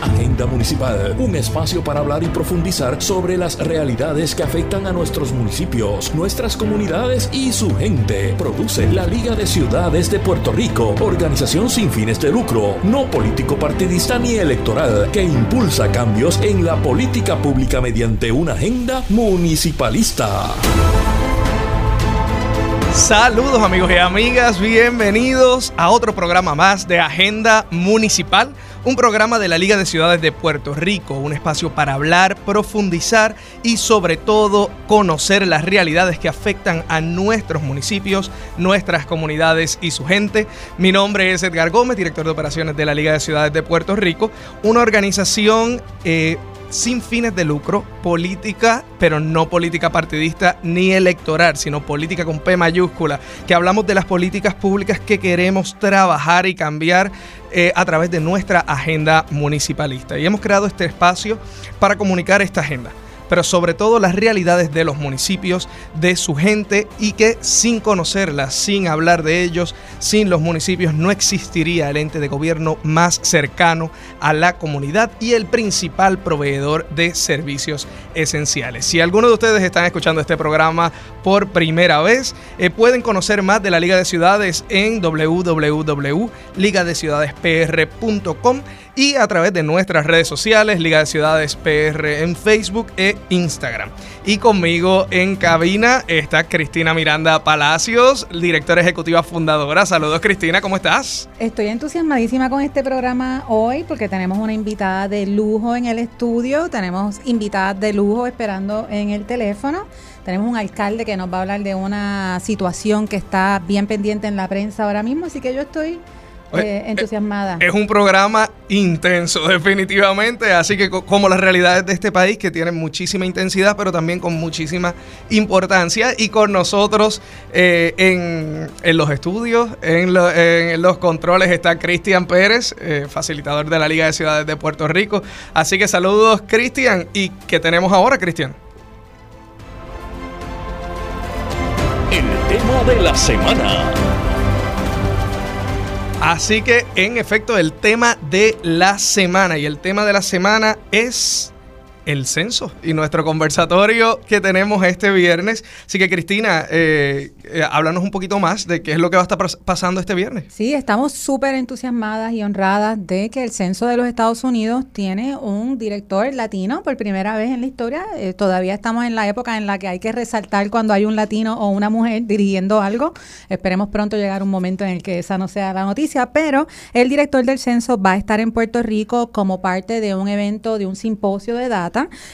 Agenda Municipal, un espacio para hablar y profundizar sobre las realidades que afectan a nuestros municipios, nuestras comunidades y su gente. Produce la Liga de Ciudades de Puerto Rico, organización sin fines de lucro, no político partidista ni electoral, que impulsa cambios en la política pública mediante una agenda municipalista. Saludos amigos y amigas, bienvenidos a otro programa más de Agenda Municipal, un programa de la Liga de Ciudades de Puerto Rico, un espacio para hablar, profundizar y sobre todo conocer las realidades que afectan a nuestros municipios, nuestras comunidades y su gente. Mi nombre es Edgar Gómez, director de operaciones de la Liga de Ciudades de Puerto Rico, una organización... Eh, sin fines de lucro, política, pero no política partidista ni electoral, sino política con P mayúscula, que hablamos de las políticas públicas que queremos trabajar y cambiar eh, a través de nuestra agenda municipalista. Y hemos creado este espacio para comunicar esta agenda pero sobre todo las realidades de los municipios, de su gente y que sin conocerlas, sin hablar de ellos, sin los municipios no existiría el ente de gobierno más cercano a la comunidad y el principal proveedor de servicios esenciales. Si alguno de ustedes están escuchando este programa por primera vez, eh, pueden conocer más de la Liga de Ciudades en www.ligadeciudadespr.com y a través de nuestras redes sociales, Liga de Ciudades PR en Facebook e Instagram. Y conmigo en cabina está Cristina Miranda Palacios, directora ejecutiva fundadora. Saludos Cristina, ¿cómo estás? Estoy entusiasmadísima con este programa hoy porque tenemos una invitada de lujo en el estudio, tenemos invitadas de lujo esperando en el teléfono. Tenemos un alcalde que nos va a hablar de una situación que está bien pendiente en la prensa ahora mismo, así que yo estoy eh, entusiasmada. Es un programa intenso, definitivamente, así que como las realidades de este país que tienen muchísima intensidad, pero también con muchísima importancia. Y con nosotros eh, en, los estudios, en, los controles, está Cristian Pérez, eh, facilitador de la Liga de Ciudades de Puerto Rico. Así que saludos, Cristian. ¿Y qué tenemos ahora, Cristian? El tema de la semana. Así que en efecto el tema de la semana y el tema de la semana es el censo y nuestro conversatorio que tenemos este viernes. Así que Cristina, eh, eh, háblanos un poquito más de qué es lo que va a estar pasando este viernes. Sí, estamos súper entusiasmadas y honradas de que el censo de los Estados Unidos tiene un director latino por primera vez en la historia. Eh, todavía estamos en la época en la que hay que resaltar cuando hay un latino o una mujer dirigiendo algo. Esperemos pronto llegar un momento en el que esa no sea la noticia, pero el director del censo va a estar en Puerto Rico como parte de un evento, de un simposio de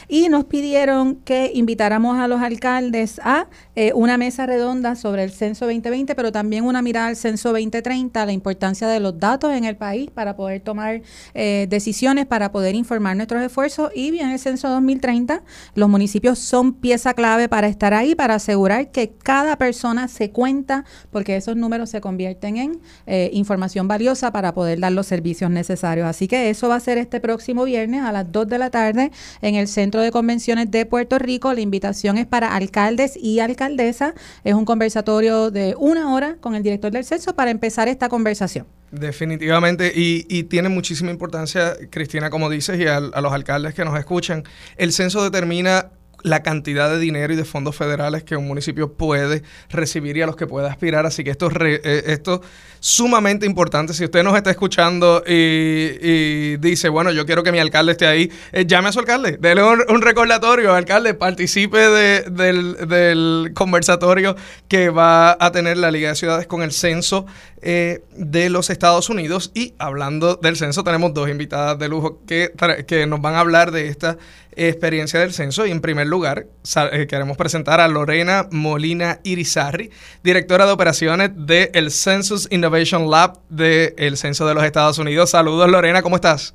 y nos pidieron que invitáramos a los alcaldes a eh, una mesa redonda sobre el censo 2020, pero también una mirada al censo 2030, la importancia de los datos en el país para poder tomar eh, decisiones, para poder informar nuestros esfuerzos y bien el censo 2030, los municipios son pieza clave para estar ahí, para asegurar que cada persona se cuenta, porque esos números se convierten en eh, información valiosa para poder dar los servicios necesarios. Así que eso va a ser este próximo viernes a las 2 de la tarde en el Centro de Convenciones de Puerto Rico. La invitación es para alcaldes y alcaldesas. Es un conversatorio de una hora con el director del censo para empezar esta conversación. Definitivamente, y, tiene muchísima importancia, Cristina, como dices, y a, a los alcaldes que nos escuchan. El censo determina la cantidad de dinero y de fondos federales que un municipio puede recibir y a los que puede aspirar. Así que esto, es eh, esto sumamente importante. Si usted nos está escuchando y, dice, bueno, yo quiero que mi alcalde esté ahí, eh, llame a su alcalde, déle un, recordatorio, alcalde, participe del, conversatorio que va a tener la Liga de Ciudades con el censo eh, de los Estados Unidos. Y hablando del censo, tenemos dos invitadas de lujo que, que nos van a hablar de esta experiencia del censo. Y en primer lugar, eh, queremos presentar a Lorena Molina Irizarri, directora de operaciones del Census Innovation Lab del Censo de los Estados Unidos. Saludos, Lorena, ¿cómo estás?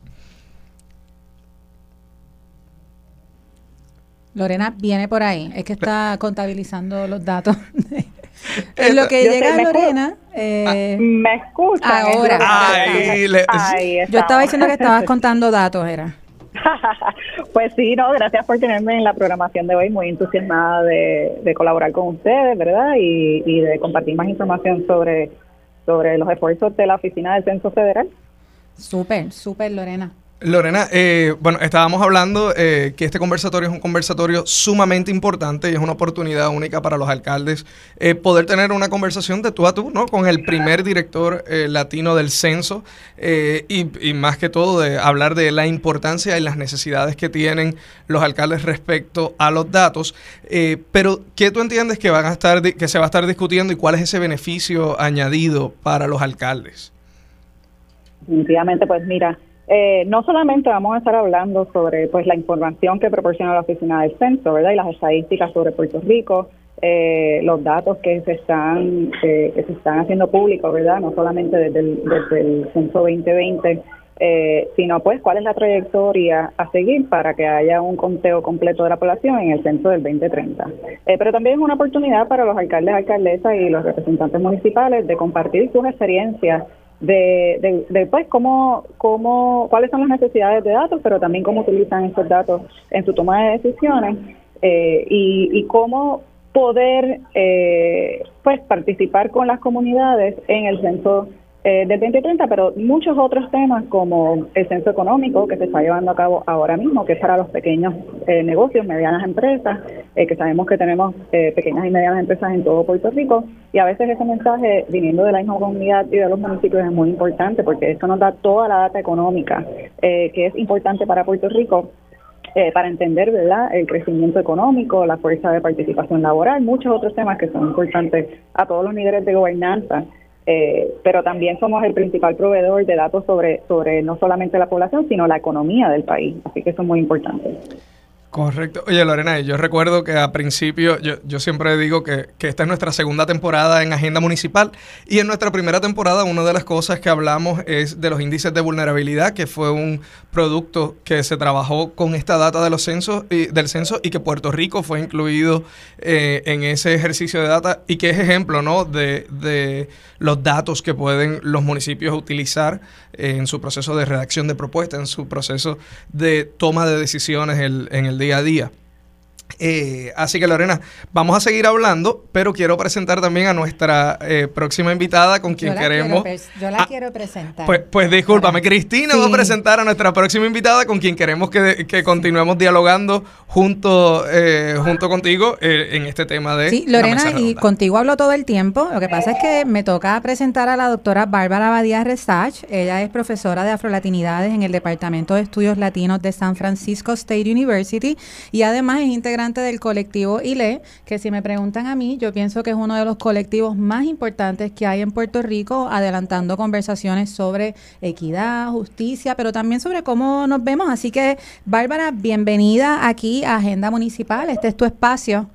Lorena viene por ahí, es que está contabilizando los datos. en lo que llega Lorena. Eh, me escucha. Ahora. yo estaba diciendo que estabas contando datos, era. pues sí, no, gracias por tenerme en la programación de hoy, muy entusiasmada de, colaborar con ustedes, ¿verdad? Y, de compartir más información sobre, sobre los esfuerzos de la Oficina del Censo Federal. Súper, súper, Lorena. Lorena, eh, bueno, estábamos hablando eh, que este conversatorio es un conversatorio sumamente importante y es una oportunidad única para los alcaldes eh, poder tener una conversación de tú a tú, ¿no? Con el primer director latino del censo y, y, más que todo de hablar de la importancia y las necesidades que tienen los alcaldes respecto a los datos. pero, ¿qué tú entiendes que van a estar, que se va a estar discutiendo y cuál es ese beneficio añadido para los alcaldes? Definitivamente, pues mira, eh, no solamente vamos a estar hablando sobre pues la información que proporciona la oficina del censo, ¿verdad? Y las estadísticas sobre Puerto Rico, eh, los datos que se están que se están haciendo públicos, ¿verdad? No solamente desde el, desde el censo 2020, eh, sino pues cuál es la trayectoria a seguir para que haya un conteo completo de la población en el censo del 2030. pero también es una oportunidad para los alcaldes, alcaldesas y los representantes municipales de compartir sus experiencias de, de, pues cómo, cómo, cuáles son las necesidades de datos, pero también cómo utilizan estos datos en su toma de decisiones eh, y, y cómo poder eh, pues participar con las comunidades en el censo eh, del 2030, pero muchos otros temas como el censo económico que se está llevando a cabo ahora mismo, que es para los pequeños eh, negocios, medianas empresas, eh, que sabemos que tenemos eh, pequeñas y medianas empresas en todo Puerto Rico, y a veces ese mensaje viniendo de la misma comunidad y de los municipios es muy importante porque esto nos da toda la data económica que es importante para Puerto Rico para entender verdad el crecimiento económico, la fuerza de participación laboral, muchos otros temas que son importantes a todos los niveles de gobernanza eh, pero también somos el principal proveedor de datos sobre, sobre no solamente la población, sino la economía del país. Así que eso es muy importante. Correcto. Oye, Lorena, yo recuerdo que a principio, yo, yo siempre digo que, que, esta es nuestra segunda temporada en Agenda Municipal y en nuestra primera temporada una de las cosas que hablamos es de los índices de vulnerabilidad, que fue un producto que se trabajó con esta data de los censos del censo y que Puerto Rico fue incluido eh, en ese ejercicio de data y que es ejemplo ¿no? de, de los datos que pueden los municipios utilizar en su proceso de redacción de propuestas, en su proceso de toma de decisiones en el día a día. Eh, así que Lorena, vamos a seguir hablando, pero quiero presentar también a nuestra eh, próxima invitada con quien queremos... yo la ah, quiero presentar. Pues, pues discúlpame, Cristina va a presentar a nuestra próxima invitada con quien queremos que, que continuemos dialogando junto, eh, junto contigo en este tema de... Sí, Lorena, y contigo hablo todo el tiempo. Lo que pasa es que me toca presentar a la doctora Bárbara Badía Resach. Ella es profesora de afrolatinidades en el Departamento de Estudios Latinos de San Francisco State University y además es integrante del colectivo ILE, que si me preguntan a mí, yo pienso que es uno de los colectivos más importantes que hay en Puerto Rico, adelantando conversaciones sobre equidad, justicia, pero también sobre cómo nos vemos. Así que, Bárbara, bienvenida aquí a Agenda Municipal. Este es tu espacio.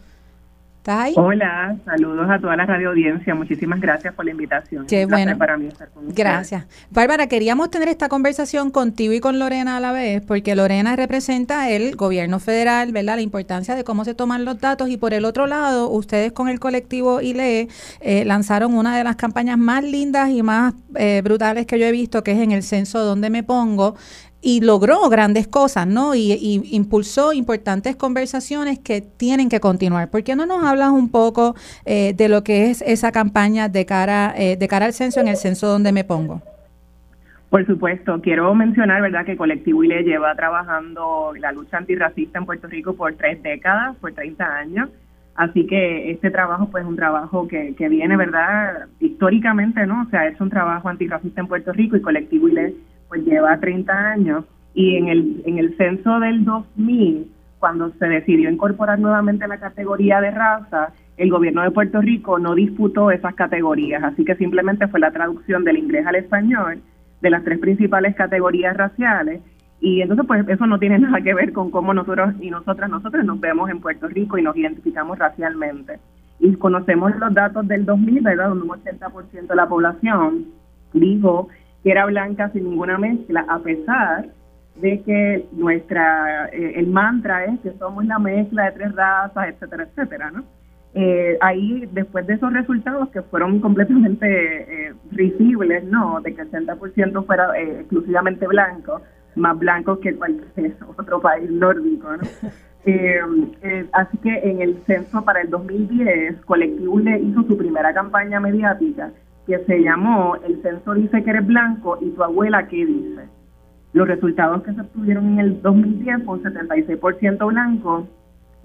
Hola, saludos a toda la radio audiencia. Muchísimas gracias por la invitación. Qué bueno. Para mí estar con Gracias. Bárbara, queríamos tener esta conversación contigo y con Lorena a la vez, porque Lorena representa el gobierno federal, ¿verdad? La importancia de cómo se toman los datos y por el otro lado, ustedes con el colectivo ILE eh, lanzaron una de las campañas más lindas y más eh, brutales que yo he visto, que es en el censo donde me pongo, y logró grandes cosas, ¿no? Y, impulsó importantes conversaciones que tienen que continuar. ¿Por qué no nos hablas un poco eh, de lo que es esa campaña de cara, eh, de cara al censo en el censo donde me pongo? Por supuesto, quiero mencionar, ¿verdad?, que Colectivo ILE lleva trabajando la lucha antirracista en Puerto Rico por tres décadas, por 30 años. Así que este trabajo, pues, es un trabajo que, que viene, ¿verdad?, históricamente, ¿no? O sea, es un trabajo antirracista en Puerto Rico y Colectivo ILE pues lleva 30 años y en el, en el censo del 2000, cuando se decidió incorporar nuevamente la categoría de raza, el gobierno de Puerto Rico no disputó esas categorías, así que simplemente fue la traducción del inglés al español de las tres principales categorías raciales y entonces pues eso no tiene nada que ver con cómo nosotros y nosotras nosotros nos vemos en Puerto Rico y nos identificamos racialmente. Y conocemos los datos del 2000, ¿verdad? Donde un 80% de la población dijo que era blanca sin ninguna mezcla, a pesar de que nuestra eh, el mantra es que somos la mezcla de tres razas, etcétera, etcétera, ¿no? Eh, ahí, después de esos resultados que fueron completamente eh, risibles, ¿no? De que el 60% fuera eh, exclusivamente blanco, más blanco que cualquier otro país nórdico, ¿no? así que en el censo para el 2010, Colectivo le hizo su primera campaña mediática que se llamó El censo dice que eres blanco y tu abuela qué dice. Los resultados que se obtuvieron en el 2010 fue un 76% blanco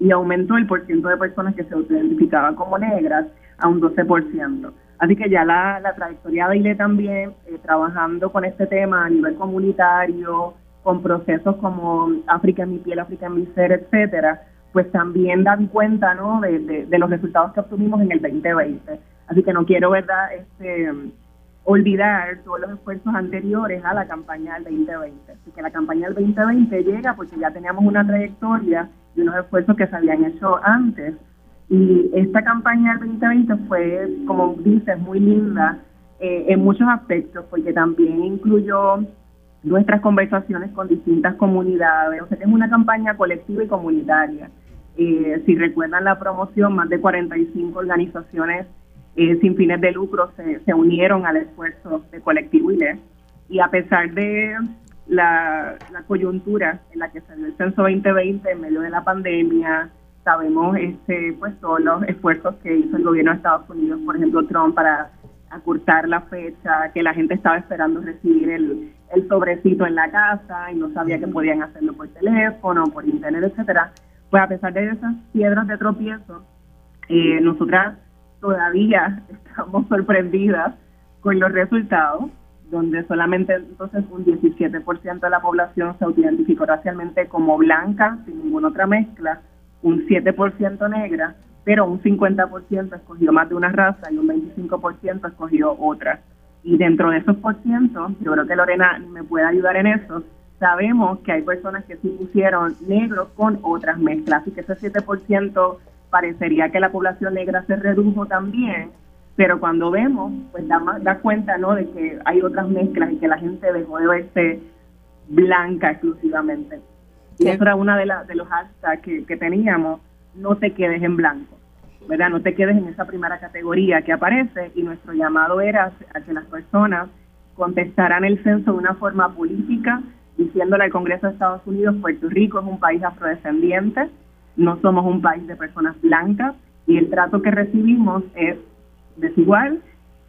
y aumentó el porcentaje de personas que se identificaban como negras a un 12%. Así que ya la, trayectoria de ILE también, eh, trabajando con este tema a nivel comunitario, con procesos como África en mi piel, África en mi ser, etcétera, pues también dan cuenta ¿no? de, los resultados que obtuvimos en el 2020. Así que no quiero, ¿verdad?, este, olvidar todos los esfuerzos anteriores a la campaña del 2020. Así que la campaña del 2020 llega porque ya teníamos una trayectoria y unos esfuerzos que se habían hecho antes. Y esta campaña del 2020 fue, como dices, muy linda eh, en muchos aspectos, porque también incluyó nuestras conversaciones con distintas comunidades. O sea, es una campaña colectiva y comunitaria. Eh, si recuerdan la promoción, más de 45 organizaciones eh, sin fines de lucro se, se, unieron al esfuerzo de Colectivo ILE. Y a pesar de la, la, coyuntura en la que se dio el censo 2020 en medio de la pandemia, sabemos este, pues todos los esfuerzos que hizo el gobierno de Estados Unidos, por ejemplo Trump, para acurtar la fecha, que la gente estaba esperando recibir el, el sobrecito en la casa y no sabía que podían hacerlo por teléfono, por internet, etcétera pues a pesar de esas piedras de tropiezo, eh, nosotras todavía estamos sorprendidas con los resultados, donde solamente entonces un 17% de la población se autoidentificó racialmente como blanca, sin ninguna otra mezcla, un 7% negra, pero un 50% escogió más de una raza y un 25% escogió otra. Y dentro de esos por ciento, yo creo que Lorena me puede ayudar en eso, sabemos que hay personas que sí pusieron negros con otras mezclas, y que ese 7% parecería que la población negra se redujo también, pero cuando vemos, pues da, da cuenta ¿no? de que hay otras mezclas y que la gente dejó de verse blanca exclusivamente. Y eso era una de, de los hashtags que, que teníamos, no te quedes en blanco. ¿verdad? No te quedes en esa primera categoría que aparece y nuestro llamado era a que las personas contestaran el censo de una forma política, diciéndole al Congreso de Estados Unidos, Puerto Rico es un país afrodescendiente, no somos un país de personas blancas y el trato que recibimos es desigual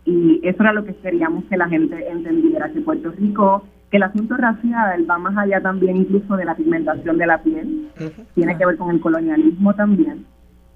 y eso era lo que queríamos que la gente entendiera, que Puerto Rico, que el asunto racial va más allá también incluso de la pigmentación de la piel, tiene que ver con el colonialismo también.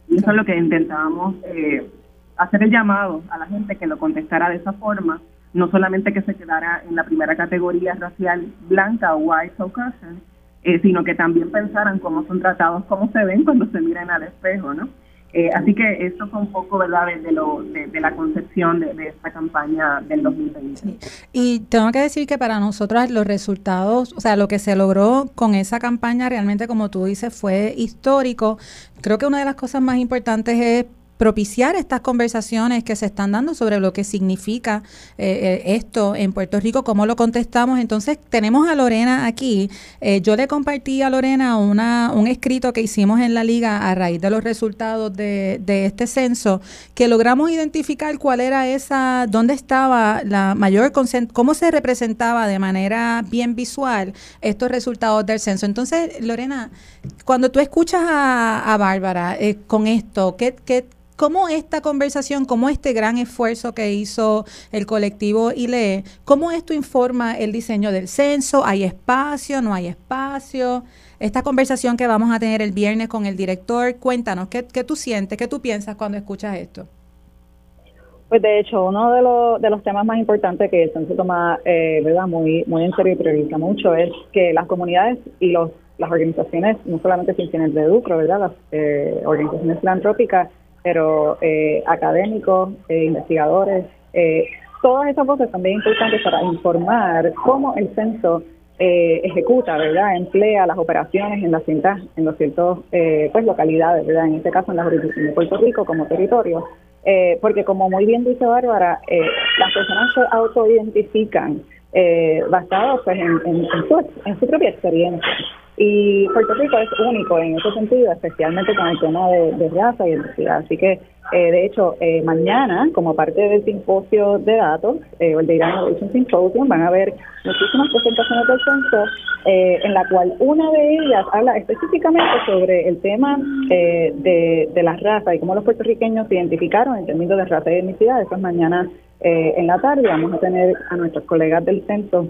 Y eso es lo que intentábamos eh, hacer el llamado a la gente que lo contestara de esa forma no solamente que se quedara en la primera categoría racial blanca o white Caucasian, eh, sino que también pensaran cómo son tratados, cómo se ven cuando se miran al espejo, ¿no? Eh, así que esto fue un poco, ¿verdad?, de, lo, de, la concepción de, esta campaña del 2020. Y tengo que decir que para nosotros los resultados, o sea, lo que se logró con esa campaña realmente, como tú dices, fue histórico. Creo que una de las cosas más importantes es propiciar estas conversaciones que se están dando sobre lo que significa eh, eh, esto en Puerto Rico, cómo lo contestamos. Entonces, tenemos a Lorena aquí. Eh, yo le compartí a Lorena una, un escrito que hicimos en la liga a raíz de los resultados de, de este censo, que logramos identificar cuál era esa, dónde estaba la mayor, cómo se representaba de manera bien visual estos resultados del censo. Entonces, Lorena, cuando tú escuchas a, a Bárbara con esto, ¿qué, qué cómo esta conversación, cómo este gran esfuerzo que hizo el colectivo ILE, cómo esto informa el diseño del censo, hay espacio, no hay espacio, esta conversación que vamos a tener el viernes con el director, cuéntanos, ¿qué, tú sientes, qué tú piensas cuando escuchas esto? Pues de hecho, uno de los, de los temas más importantes que el censo toma eh, ¿verdad? Muy, muy en serio y prioriza mucho es que las comunidades y los, las organizaciones, no solamente sin fines de lucro, ¿verdad? las eh, organizaciones filantrópicas, pero eh, académicos, eh, investigadores, eh, todas esas voces también importantes para informar cómo el censo eh, ejecuta, ¿verdad? Emplea las operaciones en las cintas, en los ciertos pues localidades, ¿verdad? En este caso en la jurisdicción de Puerto Rico como territorio, porque como muy bien dice Bárbara, las personas se autoidentifican basados pues en, su, propia experiencia. Y Puerto Rico es único en ese sentido, especialmente con el tema de, raza y identidad. Así que, eh, de hecho, eh, mañana, como parte del simposio de datos, eh, el Data Innovation Symposium, van a haber muchísimas presentaciones del censo, en la cual una de ellas habla específicamente sobre el tema de, de la raza y cómo los puertorriqueños se identificaron en términos de raza y identidad. Eso es mañana en la tarde. Vamos a tener a nuestros colegas del censo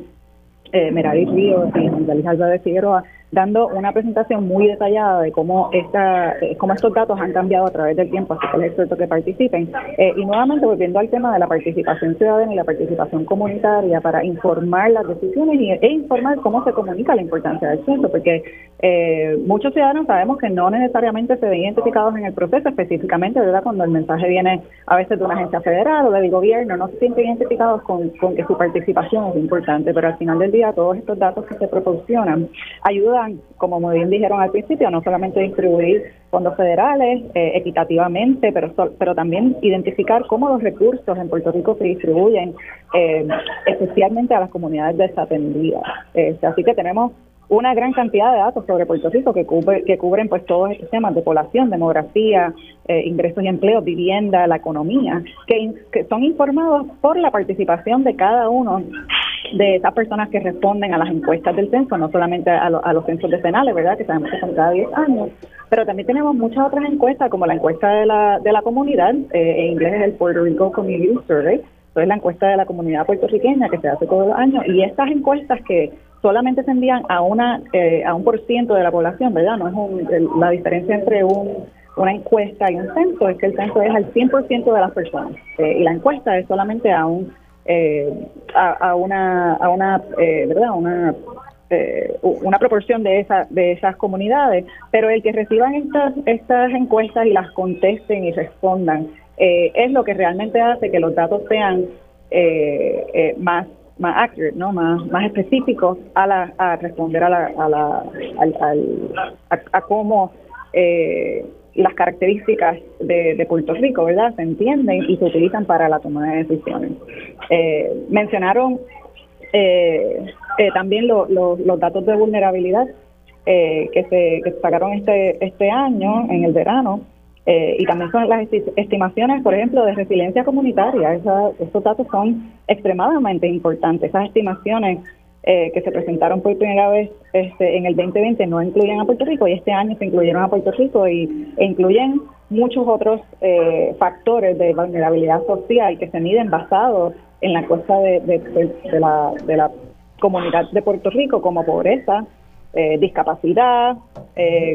eh, Merari Ríos y Angelina de Figueroa, dando una presentación muy detallada de cómo esta, eh, cómo estos datos han cambiado a través del tiempo, así que les exhorto que participen. Eh, y nuevamente volviendo al tema de la participación ciudadana y la participación comunitaria para informar las decisiones y, e informar cómo se comunica la importancia del censo, porque eh, muchos ciudadanos sabemos que no necesariamente se ven identificados en el proceso, específicamente, ¿verdad? Cuando el mensaje viene a veces de una agencia federal o del gobierno, no se sienten identificados con, con que su participación es importante, pero al final del día todos estos datos que se proporcionan ayudan como muy bien dijeron al principio, no solamente distribuir fondos federales eh, equitativamente, pero, pero también identificar cómo los recursos en Puerto Rico se distribuyen, eh, especialmente a las comunidades desatendidas. Este, así que tenemos una gran cantidad de datos sobre Puerto Rico que, que cubren pues todos estos temas de población, demografía, eh, ingresos y empleos, vivienda, la economía, que, que son informados por la participación de cada uno de esas personas que responden a las encuestas del censo, no solamente a, los censos decenales, ¿verdad? Que sabemos que son cada 10 años, pero también tenemos muchas otras encuestas, como la encuesta de la, de la comunidad, eh, en inglés es el Puerto Rico Community Survey, es la encuesta de la comunidad puertorriqueña que se hace todos los años, y estas encuestas que solamente se envían a una eh, a un por ciento de la población, ¿verdad? No es un, la diferencia entre un una encuesta y un censo es que el censo es al 100% de las personas eh, y la encuesta es solamente a un eh, a, una a una eh, verdad una eh, una proporción de esa de esas comunidades pero el que reciban estas estas encuestas y las contesten y respondan es lo que realmente hace que los datos sean más más accurate, ¿no? más más específicos a la a responder a la a la a, cómo eh, las características de, Puerto Rico, ¿verdad? Se entienden y se utilizan para la toma de decisiones. Eh, mencionaron eh, eh, también los datos de vulnerabilidad que, se, que sacaron este, este año, en el verano, y también son las estimaciones, por ejemplo, de resiliencia comunitaria. Esa, esos datos son extremadamente importantes. Esas estimaciones eh, que se presentaron por primera vez este, en el 2020 no incluyen a Puerto Rico y este año se incluyeron a Puerto Rico y, e incluyen muchos otros eh, factores de vulnerabilidad social que se miden basados en la encuesta de, la, de la comunidad de Puerto Rico como pobreza, eh, discapacidad,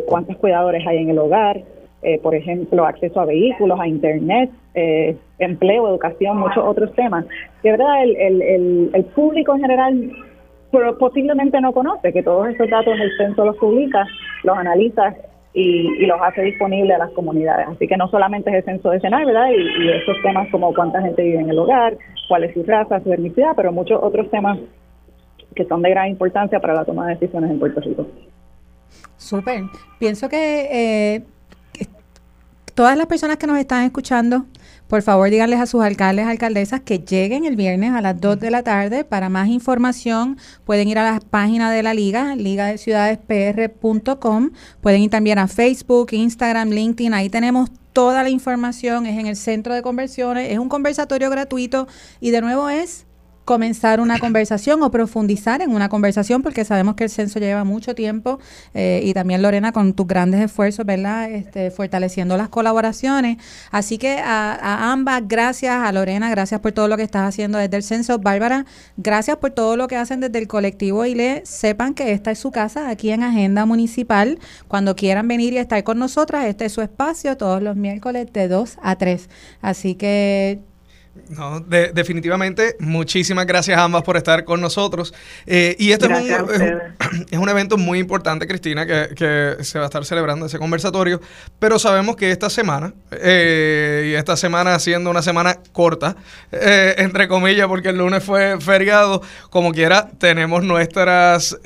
cuántos cuidadores hay en el hogar, por ejemplo, acceso a vehículos, a Internet, empleo, educación, muchos otros temas. De verdad, el, el, el público en general pero posiblemente no conoce, que todos esos datos el censo los publica, los analiza y, los hace disponibles a las comunidades. Así que no solamente es el censo decenal, ¿verdad? Y, y esos temas como cuánta gente vive en el hogar, cuál es su raza, su etnicidad, pero muchos otros temas que son de gran importancia para la toma de decisiones en Puerto Rico. Súper. Pienso que eh, todas las personas que nos están escuchando por favor, díganles a sus alcaldes, alcaldesas que lleguen el viernes a las 2 de la tarde. Para más información pueden ir a la página de la liga, liga de ciudades pr.com. Pueden ir también a Facebook, Instagram, LinkedIn. Ahí tenemos toda la información. Es en el centro de conversiones. Es un conversatorio gratuito y de nuevo es comenzar una conversación o profundizar en una conversación, porque sabemos que el censo lleva mucho tiempo eh, y también Lorena con tus grandes esfuerzos, ¿verdad? Este, fortaleciendo las colaboraciones. Así que a, ambas, gracias a Lorena, gracias por todo lo que estás haciendo desde el censo. Bárbara, gracias por todo lo que hacen desde el colectivo y le sepan que esta es su casa aquí en Agenda Municipal. Cuando quieran venir y estar con nosotras, este es su espacio todos los miércoles de 2 a 3. Así que no, definitivamente, muchísimas gracias a ambas por estar con nosotros. Eh, y este es un, es un, evento muy importante, Cristina, que, se va a estar celebrando ese conversatorio, pero sabemos que esta semana, eh, y esta semana siendo una semana corta, eh, entre comillas, porque el lunes fue feriado, como quiera, tenemos nuestras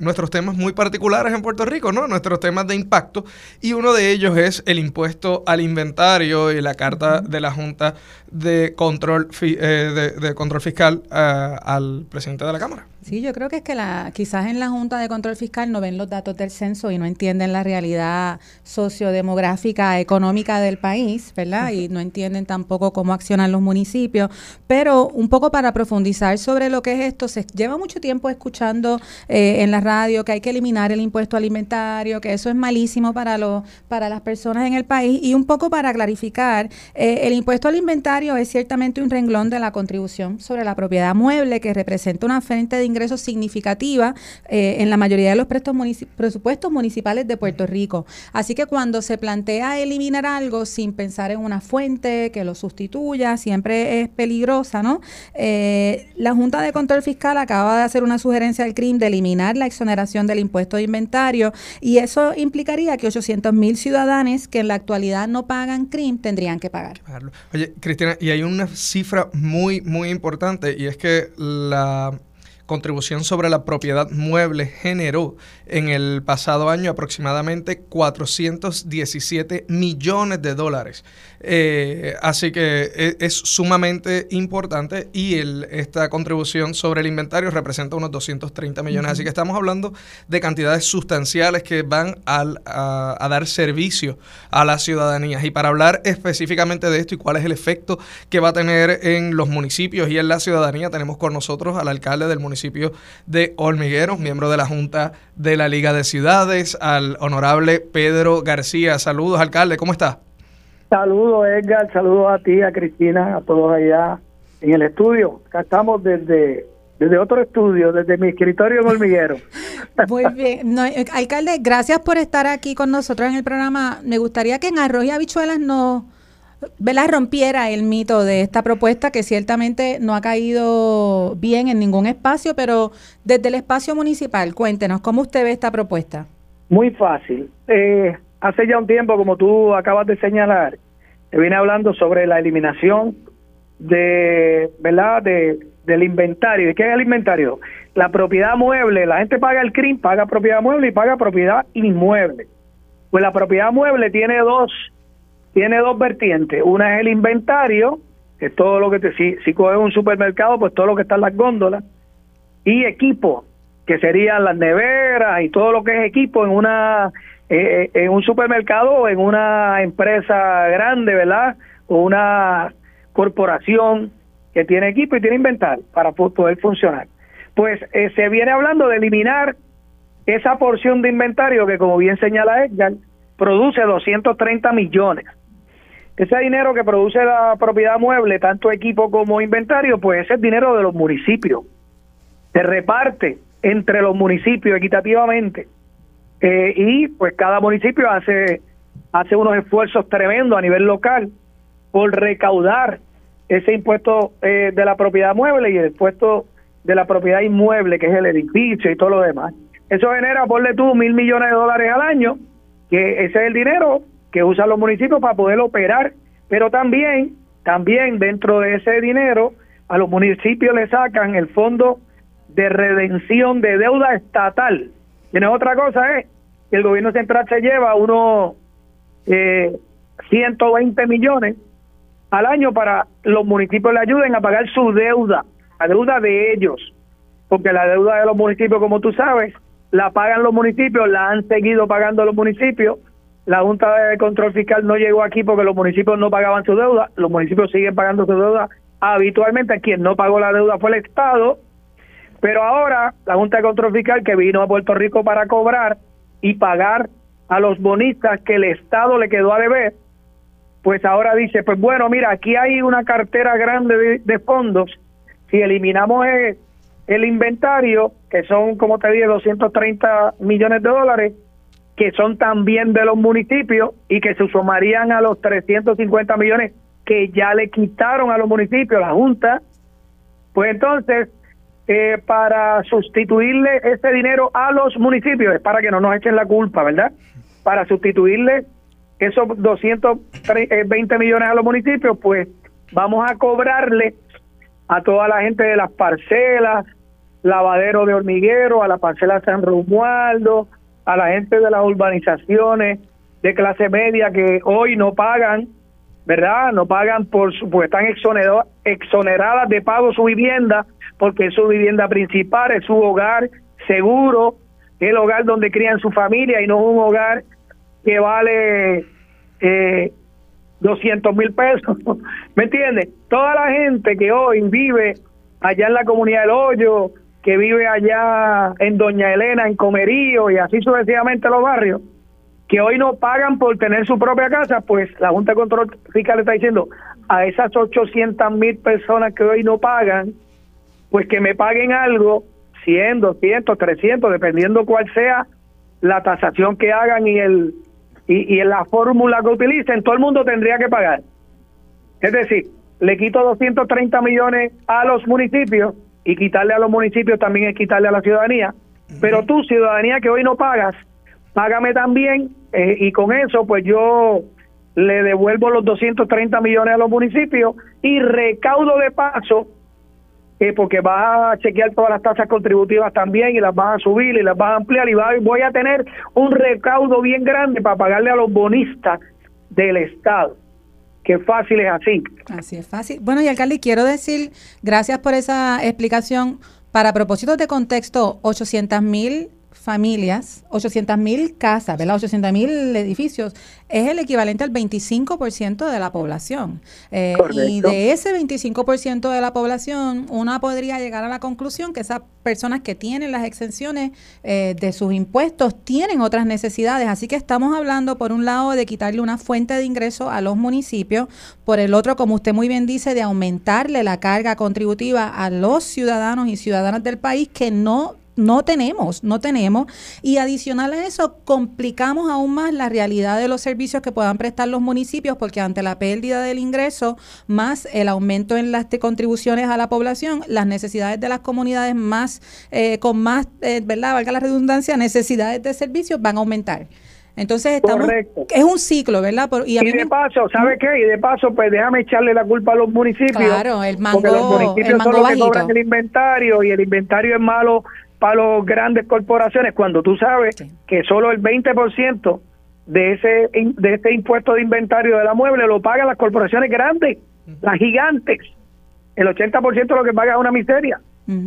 nuestros temas muy particulares en Puerto Rico, ¿no? Nuestros temas de impacto. Y uno de ellos es el impuesto al inventario y la carta de la Junta de Control, eh, de, Control Fiscal eh, al presidente de la Cámara. Sí, yo creo que es que la, quizás en la Junta de Control Fiscal no ven los datos del censo y no entienden la realidad sociodemográfica, económica del país, ¿verdad? Y no entienden tampoco cómo accionan los municipios. Pero un poco para profundizar sobre lo que es esto, se lleva mucho tiempo escuchando eh, en la radio que hay que eliminar el impuesto alimentario, que eso es malísimo para, los para las personas en el país. Y un poco para clarificar, eh, el impuesto al inventario es ciertamente un renglón de la contribución sobre la propiedad mueble que representa una fuente de ingresos significativa eh, en la mayoría de los presupuestos municipales de Puerto Rico. Así que cuando se plantea eliminar algo sin pensar en una fuente que lo sustituya, siempre es peligrosa, ¿no? Eh, la Junta de Control Fiscal acaba de hacer una sugerencia al CRIM de eliminar la exoneración del impuesto de inventario y eso implicaría que 800 mil ciudadanos que en la actualidad no pagan CRIM tendrían que pagar. Oye, Cristina, y hay una cifra muy, muy importante y es que la contribución sobre la propiedad mueble generó en el pasado año aproximadamente 417 millones de dólares. Eh, así que e, es, sumamente importante y el, esta contribución sobre el inventario representa unos 230 millones. Así que estamos hablando de cantidades sustanciales que van al, a, dar servicio a las ciudadanías. Y para hablar específicamente de esto y cuál es el efecto que va a tener en los municipios y en la ciudadanía, tenemos con nosotros al alcalde del municipio de Hormigueros, miembro de la Junta de la Liga de Ciudades, al honorable Pedro García. Saludos, alcalde, ¿cómo está? Saludos, Edgar, saludos a ti, a Cristina, a todos allá en el estudio. Acá estamos desde, desde otro estudio, desde mi escritorio en Hormiguero. Muy bien. Eh, alcalde, gracias por estar aquí con nosotros en el programa. Me gustaría que en Arroz y Habichuelas no ¿verdad? rompiera el mito de esta propuesta que ciertamente no ha caído bien en ningún espacio, pero desde el espacio municipal, cuéntenos, ¿cómo usted ve esta propuesta? Muy fácil. Eh, hace ya un tiempo, como tú acabas de señalar, viene hablando sobre la eliminación de, ¿verdad? De, del inventario. ¿Y qué es el inventario? La propiedad mueble. La gente paga el CRIM, paga propiedad mueble y paga propiedad inmueble. Pues la propiedad mueble tiene dos, tiene dos vertientes. Una es el inventario, que es todo lo que te, si, si coges un supermercado, pues todo lo que está en las góndolas, y equipo, que serían las neveras y todo lo que es equipo en una eh, en un supermercado o en una empresa grande, ¿verdad? O una corporación que tiene equipo y tiene inventario para poder funcionar. Pues eh, se viene hablando de eliminar esa porción de inventario que, como bien señala Edgar, produce 230 millones. Ese dinero que produce la propiedad mueble, tanto equipo como inventario, pues ese es dinero de los municipios. Se reparte entre los municipios equitativamente eh, y pues cada municipio hace, hace unos esfuerzos tremendos a nivel local por recaudar ese impuesto eh, de la propiedad mueble y el impuesto de la propiedad inmueble, que es el edificio y todo lo demás. Eso genera, ponle tú, mil millones de dólares al año, que ese es el dinero que usan los municipios para poder operar, pero también, también dentro de ese dinero, a los municipios le sacan el fondo de redención de deuda estatal, tiene otra cosa es que el gobierno central se lleva unos eh, 120 millones al año para los municipios le ayuden a pagar su deuda, la deuda de ellos, porque la deuda de los municipios, como tú sabes, la pagan los municipios, la han seguido pagando los municipios. La Junta de Control Fiscal no llegó aquí porque los municipios no pagaban su deuda, los municipios siguen pagando su deuda. Habitualmente quien no pagó la deuda fue el Estado, pero ahora la Junta de Control Fiscal que vino a Puerto Rico para cobrar y pagar a los bonistas que el Estado le quedó a deber, pues ahora dice, pues bueno, mira, aquí hay una cartera grande de, fondos, si eliminamos el, inventario, que son, como te dije, 230 millones de dólares, que son también de los municipios y que se sumarían a los 350 millones que ya le quitaron a los municipios, la Junta, pues entonces eh, para sustituirle ese dinero a los municipios, es para que no nos echen la culpa, ¿verdad? Para sustituirle esos 220 millones a los municipios, pues vamos a cobrarle a toda la gente de las parcelas, lavadero de hormiguero, a la parcela San Romualdo, a la gente de las urbanizaciones de clase media que hoy no pagan, ¿verdad? No pagan por pues están exoneradas de pago su vivienda porque es su vivienda principal, es su hogar seguro, el hogar donde crían su familia y no un hogar que vale eh, 200 mil pesos. ¿Me entiendes? Toda la gente que hoy vive allá en la comunidad del Hoyo, que vive allá en Doña Elena, en Comerío y así sucesivamente los barrios, que hoy no pagan por tener su propia casa, pues la Junta de Control Fiscal está diciendo a esas 800 mil personas que hoy no pagan, pues que me paguen algo 100, 200, 300, dependiendo cuál sea la tasación que hagan y el y, y la fórmula que utilicen, todo el mundo tendría que pagar. Es decir, le quito 230 millones a los municipios y quitarle a los municipios también es quitarle a la ciudadanía. Pero tú, ciudadanía que hoy no pagas, págame también eh, y con eso pues yo le devuelvo los 230 millones a los municipios y recaudo de paso eh, porque vas a chequear todas las tasas contributivas también y las vas a subir y las vas a ampliar y voy a tener un recaudo bien grande para pagarle a los bonistas del Estado. Qué fácil es así. Así es fácil. Bueno, y alcalde, quiero decir, gracias por esa explicación. Para propósitos de contexto, 800 mil familias, 800 mil casas, ¿verdad? 800 mil edificios, es el equivalente al 25% de la población. Eh, y de ese 25% de la población, uno podría llegar a la conclusión que esas personas que tienen las exenciones eh, de sus impuestos tienen otras necesidades. Así que estamos hablando, por un lado, de quitarle una fuente de ingreso a los municipios, por el otro, como usted muy bien dice, de aumentarle la carga contributiva a los ciudadanos y ciudadanas del país que no no tenemos, no tenemos. Y adicional a eso, complicamos aún más la realidad de los servicios que puedan prestar los municipios, porque ante la pérdida del ingreso, más el aumento en las contribuciones a la población, las necesidades de las comunidades más, eh, con más, eh, ¿verdad? Valga la redundancia, necesidades de servicios van a aumentar. Entonces estamos, es un ciclo, ¿verdad? y, de paso, ¿sabe qué? Y de paso, pues déjame echarle la culpa a los municipios. Claro, el mango, porque los municipios son los que cobran el inventario y el inventario es malo para las grandes corporaciones cuando tú sabes que solo el 20% de ese de este impuesto de inventario de la mueble lo pagan las corporaciones grandes, las gigantes. El 80% de lo que paga es una miseria.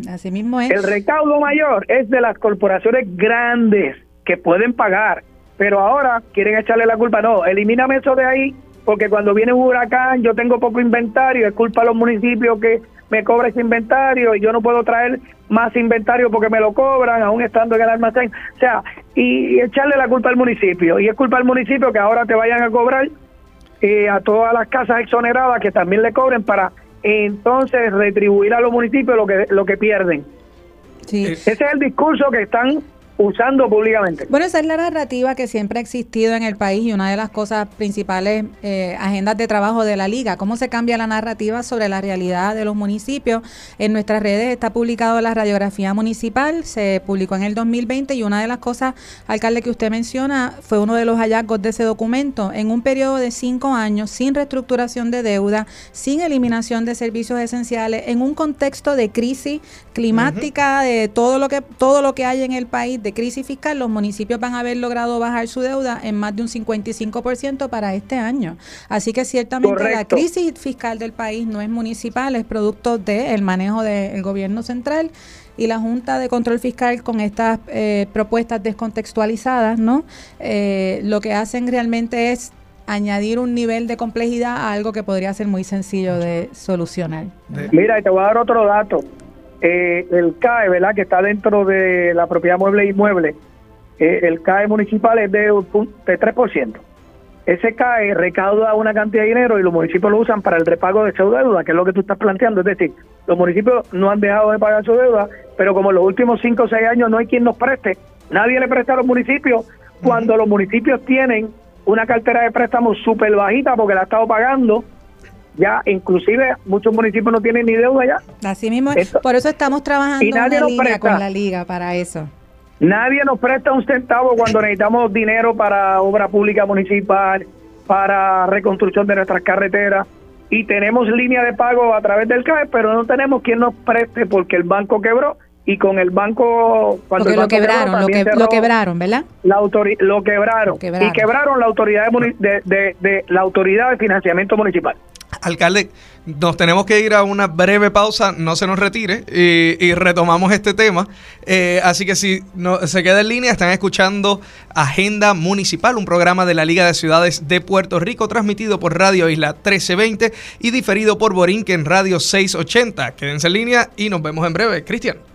Así mismo es. El recaudo mayor es de las corporaciones grandes que pueden pagar, pero ahora quieren echarle la culpa. No, elimíname eso de ahí, porque cuando viene un huracán yo tengo poco inventario, es culpa de los municipios que me cobra ese inventario y yo no puedo traer más inventario porque me lo cobran, aún estando en el almacén. O sea, y, echarle la culpa al municipio. Y es culpa al municipio que ahora te vayan a cobrar eh, a todas las casas exoneradas que también le cobren para entonces retribuir a los municipios lo que, lo que pierden. Sí. Ese es el discurso que están usando públicamente. Bueno, esa es la narrativa que siempre ha existido en el país y una de las cosas principales eh, agendas de trabajo de la liga. ¿Cómo se cambia la narrativa sobre la realidad de los municipios? En nuestras redes está publicado la radiografía municipal, se publicó en el 2020 y una de las cosas, alcalde, que usted menciona fue uno de los hallazgos de ese documento. En un periodo de cinco años, sin reestructuración de deuda, sin eliminación de servicios esenciales, en un contexto de crisis climática, de todo lo que todo lo que hay en el país de crisis fiscal, los municipios van a haber logrado bajar su deuda en más de un 55% para este año. Así que ciertamente la crisis fiscal del país no es municipal, es producto del manejo del gobierno central y la Junta de Control Fiscal con estas eh, propuestas descontextualizadas, ¿no? Eh, lo que hacen realmente es añadir un nivel de complejidad a algo que podría ser muy sencillo de solucionar. Mira, te voy a dar otro dato eh, el CAE, ¿verdad? Que está dentro de la propiedad mueble e inmueble, eh, el CAE municipal es de, de 3%. Ese CAE recauda una cantidad de dinero y los municipios lo usan para el repago de su deuda, que es lo que tú estás planteando. Es decir, los municipios no han dejado de pagar su deuda, pero como en los últimos 5 o 6 años no hay quien nos preste, nadie le presta a los municipios, cuando los municipios tienen una cartera de préstamos súper bajita porque la ha estado pagando ya inclusive muchos municipios no tienen ni deuda ya. Así mismo, por eso estamos trabajando en con la liga para eso. Nadie nos presta un centavo cuando necesitamos dinero para obra pública municipal, para reconstrucción de nuestras carreteras y tenemos línea de pago a través del CAE, pero no tenemos quien nos preste porque el banco quebró y con el banco cuando lo quebraron, lo, que, lo quebraron, ¿verdad? La lo, quebraron, y quebraron la autoridad de, de la autoridad de financiamiento municipal. Alcalde, nos tenemos que ir a una breve pausa, no se nos retire y, retomamos este tema. Eh, así que si no, se queda en línea, están escuchando Agenda Municipal, un programa de la Liga de Ciudades de Puerto Rico, transmitido por Radio Isla 1320 y diferido por Borinquen Radio 680. Quédense en línea y nos vemos en breve. Cristian.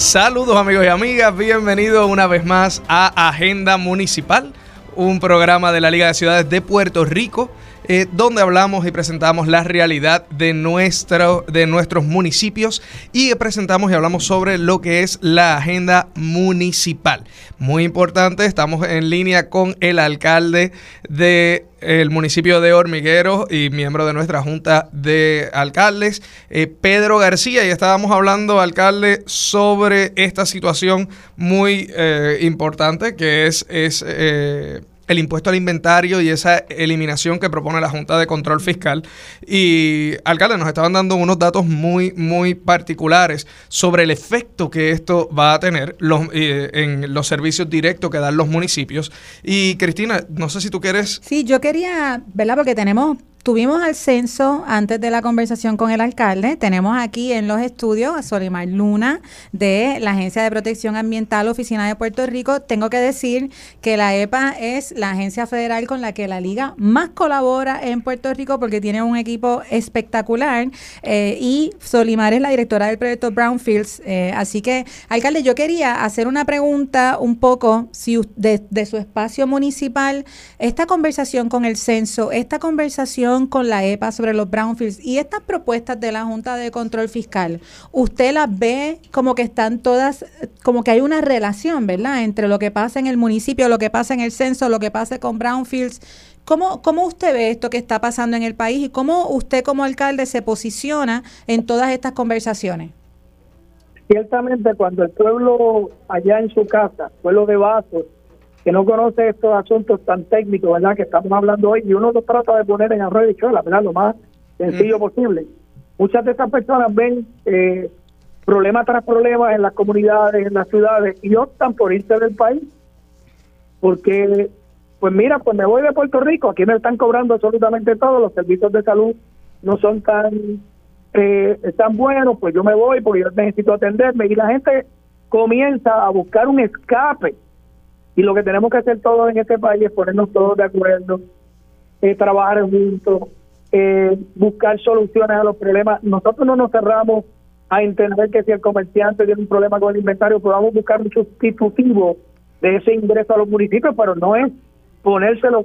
Saludos amigos y amigas, bienvenidos una vez más a Agenda Municipal, un programa de la Liga de Ciudades de Puerto Rico eh, donde hablamos y presentamos la realidad de, nuestro, de nuestros municipios y presentamos y hablamos sobre lo que es la agenda municipal. Muy importante, estamos en línea con el alcalde de municipio de Hormiguero y miembro de nuestra junta de alcaldes, eh, Pedro García, y estábamos hablando, alcalde, sobre esta situación muy eh, importante que es, es el impuesto al inventario y esa eliminación que propone la Junta de Control Fiscal. Y, alcalde, nos estaban dando unos datos muy, muy particulares sobre el efecto que esto va a tener los, eh, en los servicios directos que dan los municipios. Y, Cristina, no sé si tú quieres... Sí, yo quería, ¿verdad? Porque tenemos Tuvimos al censo antes de la conversación con el alcalde. Tenemos aquí en los estudios a Solimar Luna de la Agencia de Protección Ambiental Oficina de Puerto Rico. Tengo que decir que la EPA es la agencia federal con la que la liga más colabora en Puerto Rico porque tiene un equipo espectacular eh, y Solimar es la directora del proyecto Brownfields. Eh, así que, alcalde, yo quería hacer una pregunta un poco si de, de su espacio municipal, esta conversación con el censo, esta conversación con la EPA sobre los brownfields y estas propuestas de la Junta de Control Fiscal, ¿usted las ve como que están todas, como que hay una relación, ¿verdad? Entre lo que pasa en el municipio, lo que pasa en el censo, lo que pasa con brownfields. ¿Cómo, ¿Cómo usted ve esto que está pasando en el país y cómo usted como alcalde se posiciona en todas estas conversaciones? Ciertamente cuando el pueblo allá en su casa, pueblo de Vasos, que no conoce estos asuntos tan técnicos, ¿verdad?, que estamos hablando hoy, y uno lo trata de poner en arroyo y chola, ¿verdad?, lo más sencillo mm. posible. Muchas de estas personas ven eh, problema tras problema en las comunidades, en las ciudades, y optan por irse del país, porque, pues mira, pues me voy de Puerto Rico, aquí me están cobrando absolutamente todo, los servicios de salud no son tan, eh, tan buenos, pues yo me voy porque yo necesito atenderme, y la gente comienza a buscar un escape y lo que tenemos que hacer todos en este país es ponernos todos de acuerdo, eh, trabajar juntos, eh, buscar soluciones a los problemas. Nosotros no nos cerramos a entender que si el comerciante tiene un problema con el inventario, podamos buscar un sustitutivo de ese ingreso a los municipios, pero no es ponérselo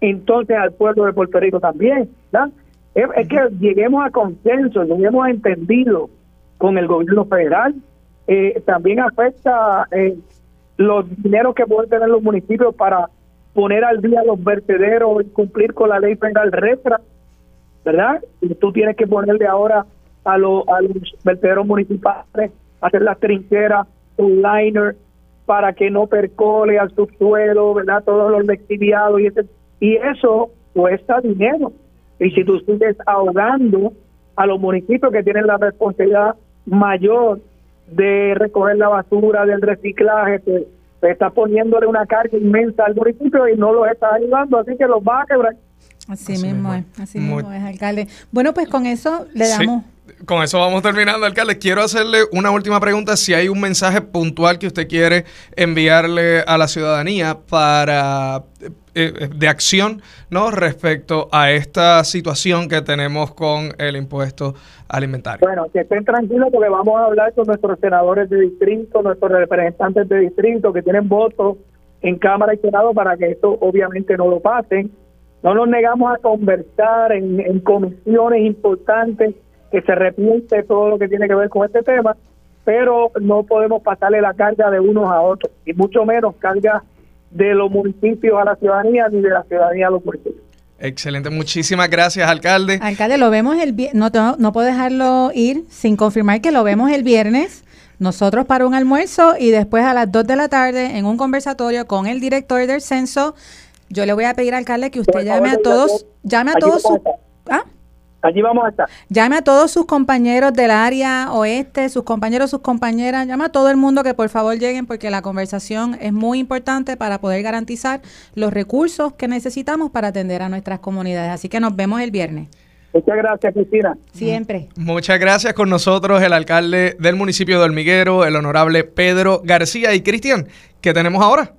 entonces al pueblo de Puerto Rico también. Es, que lleguemos a consenso, lleguemos a entendido con el gobierno federal. Eh, también afecta eh, los dineros que pueden tener los municipios para poner al día los vertederos y cumplir con la ley penal retro, ¿verdad? Y tú tienes que ponerle ahora a, los a los vertederos municipales, hacer las trincheras, un liner, para que no percole al subsuelo, ¿verdad? Todos los lexiviados y, ese, y eso cuesta dinero. Y si tú sigues ahogando a los municipios que tienen la responsabilidad mayor de recoger la basura, del reciclaje, pues, pues está poniéndole una carga inmensa al municipio y no los está ayudando, así que los va a quebrar. Así, mismo es, así mismo es, alcalde. Bueno, pues con eso le damos... Con eso vamos terminando, alcalde. Quiero hacerle una última pregunta. Si hay un mensaje puntual que usted quiere enviarle a la ciudadanía para eh, eh, de acción no respecto a esta situación que tenemos con el impuesto alimentario. Bueno, que estén tranquilos porque vamos a hablar con nuestros senadores de distrito, nuestros representantes de distrito que tienen votos en Cámara y Senado para que esto obviamente no lo pasen. No nos negamos a conversar en, comisiones importantes que se repiense todo lo que tiene que ver con este tema, pero no podemos pasarle la carga de unos a otros, y mucho menos carga de los municipios a la ciudadanía ni de la ciudadanía a los municipios. Excelente, muchísimas gracias, alcalde. Alcalde, lo vemos el viernes, no, no puedo dejarlo ir sin confirmar que lo vemos el viernes, nosotros para un almuerzo y después a las 2 de la tarde en un conversatorio con el director del censo. Yo le voy a pedir, alcalde, que usted llame a todos, llame a todos sus... ¿Ah? Allí vamos a estar. Llame a todos sus compañeros del área oeste, sus compañeros, sus compañeras, llame a todo el mundo que por favor lleguen porque la conversación es muy importante para poder garantizar los recursos que necesitamos para atender a nuestras comunidades. Así que nos vemos el viernes. Muchas gracias, Cristina. Siempre. Muchas gracias con nosotros el alcalde del municipio de Hormiguero, el honorable Pedro García. Y Cristian, ¿qué tenemos ahora?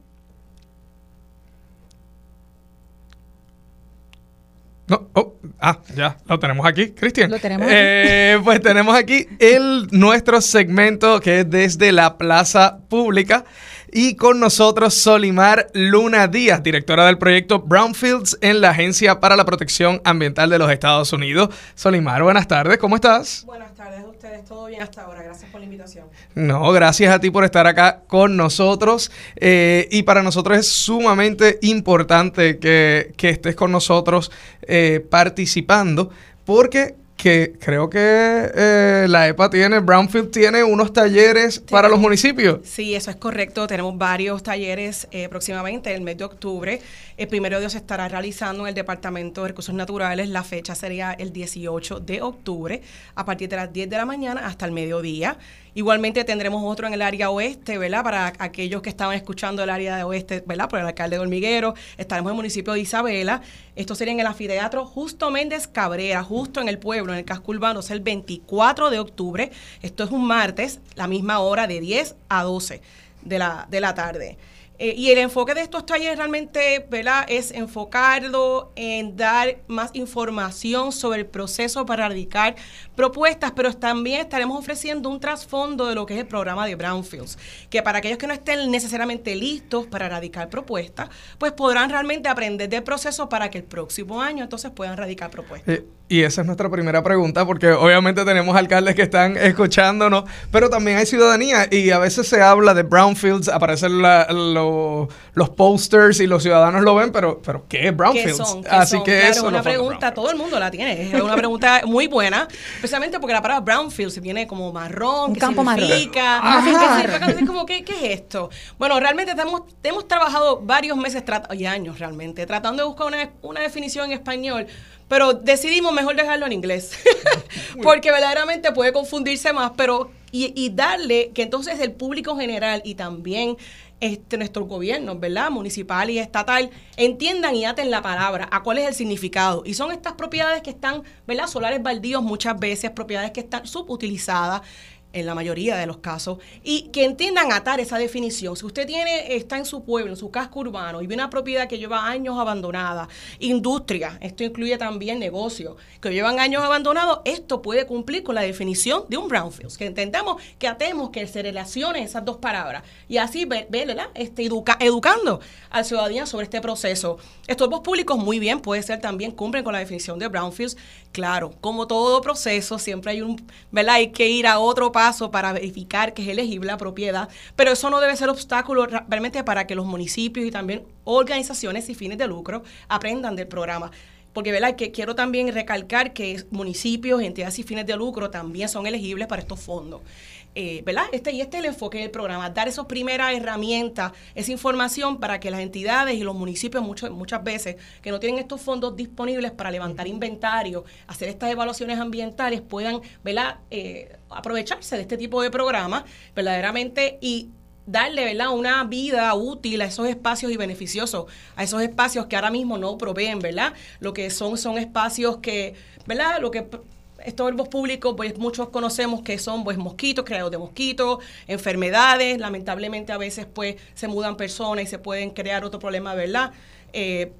No, oh, ah, ya, lo tenemos aquí, Cristian. Lo tenemos eh, pues tenemos aquí el, nuestro segmento que es desde la plaza pública. Y con nosotros Solimar Luna Díaz, directora del proyecto Brownfields en la Agencia para la Protección Ambiental de los Estados Unidos. Solimar, buenas tardes, ¿cómo estás? Buenas tardes ustedes, todo bien hasta ahora, gracias por la invitación. No, gracias a ti por estar acá con nosotros. Eh, y para nosotros es sumamente importante que, que estés con nosotros eh, participando porque que creo que eh, la EPA tiene, Brownfield tiene unos talleres para los municipios. Sí, eso es correcto. Tenemos varios talleres eh, próximamente, el mes de octubre. El primero de ellos se estará realizando en el Departamento de Recursos Naturales. La fecha sería el 18 de octubre, a partir de las 10 de la mañana hasta el mediodía. Igualmente tendremos otro en el área oeste, ¿verdad? Para aquellos que estaban escuchando el área de oeste, ¿verdad? Por el alcalde de Hormiguero. Estaremos en el municipio de Isabela. Esto sería en el anfiteatro Justo Méndez Cabrera, justo en el pueblo, en el casco urbano. Es el 24 de octubre. Esto es un martes, la misma hora de 10 a 12 de la, de la tarde. Eh, y el enfoque de estos talleres realmente es enfocarlo en dar más información sobre el proceso para radicar propuestas, pero también estaremos ofreciendo un trasfondo de lo que es el programa de Brownfields, que para aquellos que no estén necesariamente listos para radicar propuestas, pues podrán realmente aprender del proceso para que el próximo año entonces puedan radicar propuestas. Eh, y esa es nuestra primera pregunta, porque obviamente tenemos alcaldes que están escuchándonos, pero también hay ciudadanía y a veces se habla de brownfields, aparecen los posters y los ciudadanos lo ven, pero, pero ¿qué es brownfields? Así que eso es una pregunta, todo el mundo la tiene, es una pregunta muy buena, especialmente porque la palabra brownfields viene como marrón, Un campo significa, ¿qué como, ¿qué, ¿qué, es esto? Bueno, realmente hemos, hemos trabajado varios meses y años realmente, tratando de buscar una, una definición en español pero decidimos mejor dejarlo en inglés, porque verdaderamente puede confundirse más, pero y, darle que entonces el público general y también este, nuestros gobiernos, ¿verdad? Municipal y estatal, entiendan y aten la palabra a cuál es el significado. Y son estas propiedades que están, ¿verdad? Solares baldíos muchas veces, propiedades que están subutilizadas en la mayoría de los casos, y que entiendan atar esa definición. Si usted tiene, está en su pueblo, en su casco urbano, y ve una propiedad que lleva años abandonada, industria, esto incluye también negocios, que llevan años abandonados, esto puede cumplir con la definición de un brownfield, que entendamos que atemos que se relacione esas dos palabras, y así, ¿verdad? Este, educa, educando a la ciudadanía sobre este proceso. Estorbos públicos, muy bien, puede ser también, cumplen con la definición de brownfields, claro, como todo proceso, siempre hay un, ¿verdad? Hay que ir a otro paso para verificar que es elegible la propiedad, pero eso no debe ser obstáculo realmente para que los municipios y también organizaciones y fines de lucro aprendan del programa porque ¿verdad? Que quiero también recalcar que municipios, entidades y fines de lucro también son elegibles para estos fondos. Eh, ¿verdad? Este, y este es el enfoque del programa, dar esas primeras herramientas, esa información para que las entidades y los municipios muchas muchas veces que no tienen estos fondos disponibles para levantar inventario, hacer estas evaluaciones ambientales, puedan ¿verdad? Eh, aprovecharse de este tipo de programas verdaderamente y darle ¿verdad? una vida útil a esos espacios y beneficiosos, a esos espacios que ahora mismo no proveen, ¿verdad? Lo que son son espacios que, ¿verdad? Lo que estos verbos públicos, pues muchos conocemos que son pues mosquitos, creados de mosquitos, enfermedades, lamentablemente a veces pues se mudan personas y se pueden crear otro problema, ¿verdad? Eh,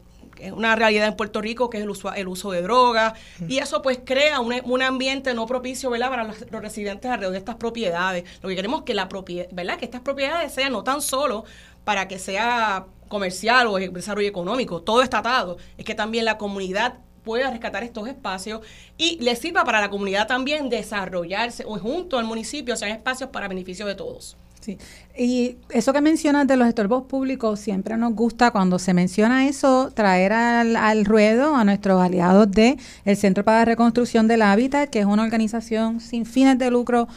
una realidad en Puerto Rico que es el uso, el uso de drogas y eso pues crea un, un ambiente no propicio ¿verdad? para los, residentes alrededor de estas propiedades. Lo que queremos es que la propiedad, ¿verdad? que estas propiedades sean no tan solo para que sea comercial o desarrollo económico, todo está atado, es que también la comunidad pueda rescatar estos espacios y le sirva para la comunidad también desarrollarse o junto al municipio, sean espacios para beneficio de todos. Sí. Y eso que mencionas de los estorbos públicos, siempre nos gusta cuando se menciona eso, traer al, al ruedo a nuestros aliados de el Centro para la Reconstrucción del Hábitat, que es una organización sin fines de lucro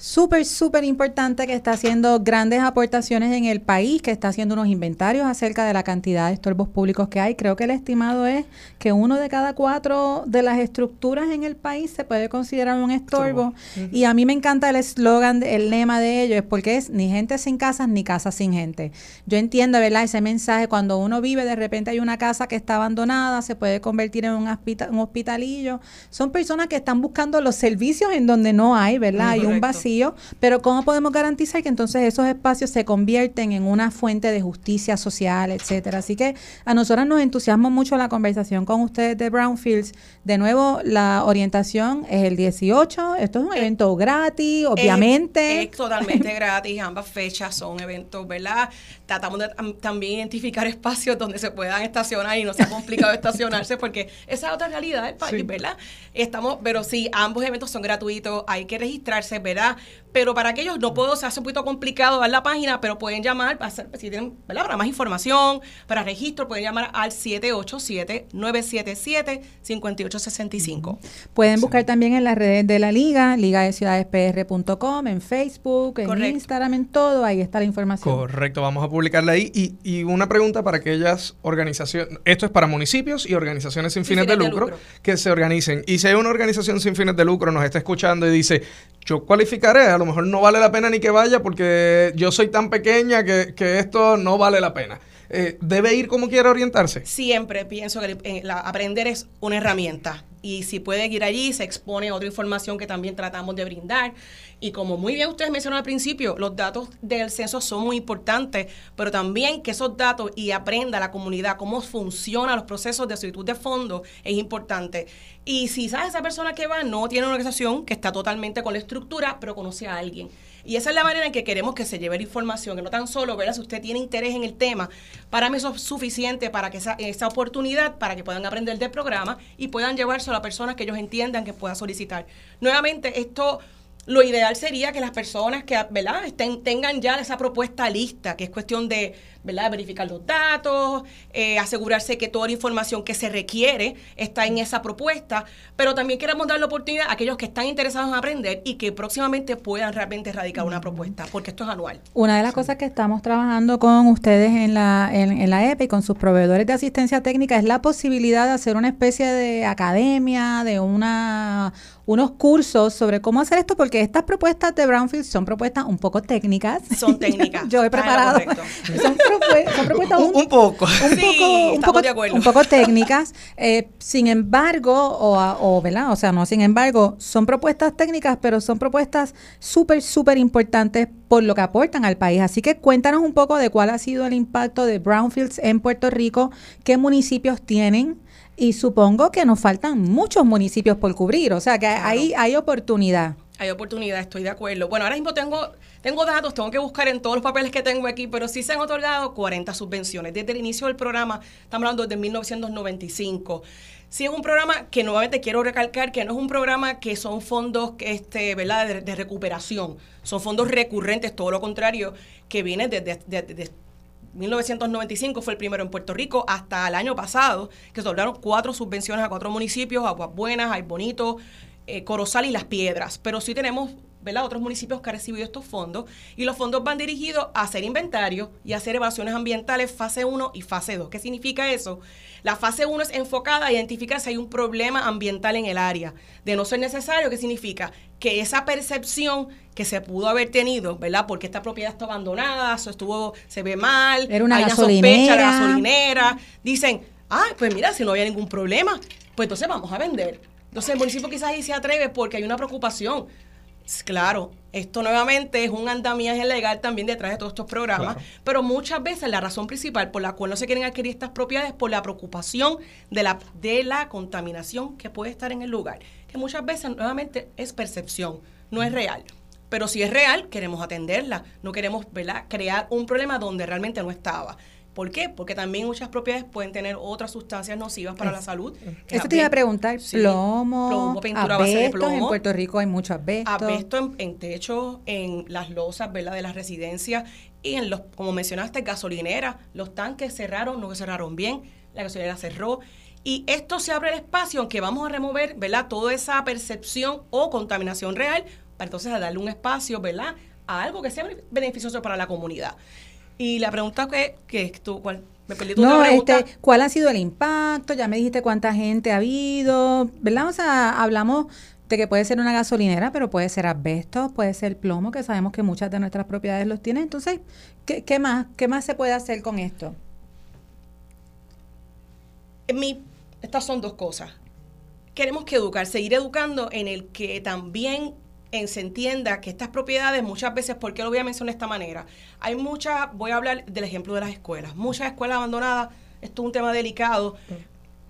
súper, súper importante que está haciendo grandes aportaciones en el país, que está haciendo unos inventarios acerca de la cantidad de estorbos públicos que hay. Creo que el estimado es que uno de cada cuatro de las estructuras en el país se puede considerar un estorbo. Y a mí me encanta el eslogan, el lema de ellos, porque es ni gente sin casas ni casas sin gente. Yo entiendo, ¿verdad? Ese mensaje, cuando uno vive, de repente hay una casa que está abandonada, se puede convertir en un, hospital, un hospitalillo. Son personas que están buscando los servicios en donde no hay, ¿verdad? Hay un vacío pero ¿cómo podemos garantizar que entonces esos espacios se convierten en una fuente de justicia social, etcétera? Así que a nosotros nos entusiasma mucho la conversación con ustedes de Brownfields. De nuevo, la orientación es el 18. Esto es un Eh, evento gratis, obviamente. Es, es totalmente gratis, ambas fechas son eventos, ¿verdad? Tratamos de tam- también identificar espacios donde se puedan estacionar y no sea complicado estacionarse, porque esa es otra realidad del país, Sí. ¿verdad? Estamos, pero sí, ambos eventos son gratuitos, hay que registrarse, ¿verdad? Pero para aquellos no puedo, se hace un poquito complicado dar la página, pero pueden llamar, para hacer- si tienen, ¿verdad? Para más información, para registro, pueden llamar al 787-977-5865. Pueden buscar también en las redes de la liga, liga de ciudadespr.com, en Facebook, en Correcto. Instagram, en todo, ahí está la información. Correcto, vamos a publicarla ahí. Y, y una pregunta para aquellas organizaciones, esto es para municipios y organizaciones sin Sin fines, de, fines de lucro, lucro. que se organicen. Y si hay una organización sin fines de lucro, nos está escuchando y dice, yo cualificaré, a lo mejor no vale la pena ni que vaya porque yo soy tan pequeña que, que esto no vale la pena. Eh, ¿Debe ir como quiera orientarse? Siempre pienso que eh, aprender es una herramienta y si puede ir allí se expone otra información que también tratamos de brindar y como muy bien ustedes mencionaron al principio, los datos del censo son muy importantes, pero también que esos datos y aprenda la comunidad cómo funcionan los procesos de solicitud de fondos es importante. Y si esa persona que va no tiene una organización que está totalmente con la estructura, pero conoce a alguien. Y esa es la manera en que queremos que se lleve la información, que no tan solo, ¿verdad? Si usted tiene interés en el tema, para mí eso es suficiente para que esa, esa oportunidad, para que puedan aprender del programa y puedan llevárselo a personas que ellos entiendan que puedan solicitar. Nuevamente, esto, lo ideal sería que las personas que, ¿verdad? Estén, tengan ya esa propuesta lista, que es cuestión de, ¿verdad? Verificar los datos, eh, asegurarse que toda la información que se requiere está en esa propuesta, pero también queremos dar la oportunidad a aquellos que están interesados en aprender y que próximamente puedan realmente erradicar una propuesta, porque esto es anual. Una de las cosas que estamos trabajando con ustedes en la, en, en la EPE y con sus proveedores de asistencia técnica es la posibilidad de hacer una especie de academia, de una unos cursos sobre cómo hacer esto, porque estas propuestas de Brownfield son propuestas un poco técnicas. Son técnicas. Yo he preparado. correcto. Son, propue- son propuestas Un, un poco. un Sí, poco, un poco, de acuerdo. un poco técnicas. Eh, sin embargo, o, a- o, ¿verdad? O sea, no, sin embargo, son propuestas técnicas, pero son propuestas súper, súper importantes por lo que aportan al país. Así que cuéntanos un poco de cuál ha sido el impacto de Brownfields en Puerto Rico, qué municipios tienen. Y supongo que nos faltan muchos municipios por cubrir, o sea que hay, hay oportunidad. Hay oportunidad, estoy de acuerdo. Bueno, ahora mismo tengo, tengo datos, tengo que buscar en todos los papeles que tengo aquí, pero sí se han otorgado 40 subvenciones. Desde el inicio del programa, estamos hablando desde 1995. Sí es un programa que nuevamente quiero recalcar que no es un programa que son fondos este, ¿verdad? De, de recuperación, son fondos recurrentes, todo lo contrario, que vienen desde... desde 1995 fue el primero en Puerto Rico, hasta el año pasado, que se otorgaron cuatro subvenciones a cuatro municipios, Aguas Buenas, Ay Bonito, eh, Corozal y Las Piedras. Pero sí tenemos ¿verdad? otros municipios que han recibido estos fondos y los fondos van dirigidos a hacer inventario y a hacer evaluaciones ambientales fase 1 y fase 2. ¿Qué significa eso? La fase 1 es enfocada a identificar si hay un problema ambiental en el área. De no ser necesario, ¿qué significa? Que esa percepción que se pudo haber tenido, ¿verdad? Porque esta propiedad está abandonada, eso estuvo, se ve mal, Era una hay gasolinera. sospecha, la gasolinera. Dicen, ah, pues mira, si no había ningún problema, pues entonces vamos a vender. Entonces el municipio quizás ahí se atreve porque hay una preocupación. Claro, esto nuevamente es un andamiaje legal también detrás de todos estos programas, Claro. pero muchas veces la razón principal por la cual no se quieren adquirir estas propiedades es por la preocupación de la, de la contaminación que puede estar en el lugar, que muchas veces nuevamente es percepción, no es real. Pero si es real, queremos atenderla, no queremos ¿verdad? crear un problema donde realmente no estaba. ¿Por qué? Porque también muchas propiedades pueden tener otras sustancias nocivas para la salud. que Eso te iba a preguntar, Sí, plomo, plomo, pintura base de asbestos, en plomo. Puerto Rico hay mucho asbesto. Asbesto en, en techo, en las losas, ¿verdad? De las residencias y en los, como mencionaste, gasolineras. Los tanques cerraron, no cerraron bien, la gasolinera cerró. Y esto se abre el espacio, aunque vamos a remover, ¿verdad? Toda esa percepción o contaminación real, para entonces a darle un espacio, ¿verdad? A algo que sea beneficioso para la comunidad. Y la pregunta que, que tú, ¿cuál? Me perdí tu No, este, ¿cuál ha sido el impacto? Ya me dijiste cuánta gente ha habido, ¿verdad? O sea, hablamos de que puede ser una gasolinera, pero puede ser asbesto, puede ser plomo, que sabemos que muchas de nuestras propiedades los tienen. Entonces, ¿qué, qué más? ¿Qué más se puede hacer con esto? En mi, estas son dos cosas. Queremos que educar, seguir educando en el que también en, se entienda que estas propiedades muchas veces, ¿por qué lo voy a mencionar de esta manera? Hay muchas, voy a hablar del ejemplo de las escuelas, muchas escuelas abandonadas, esto es un tema delicado,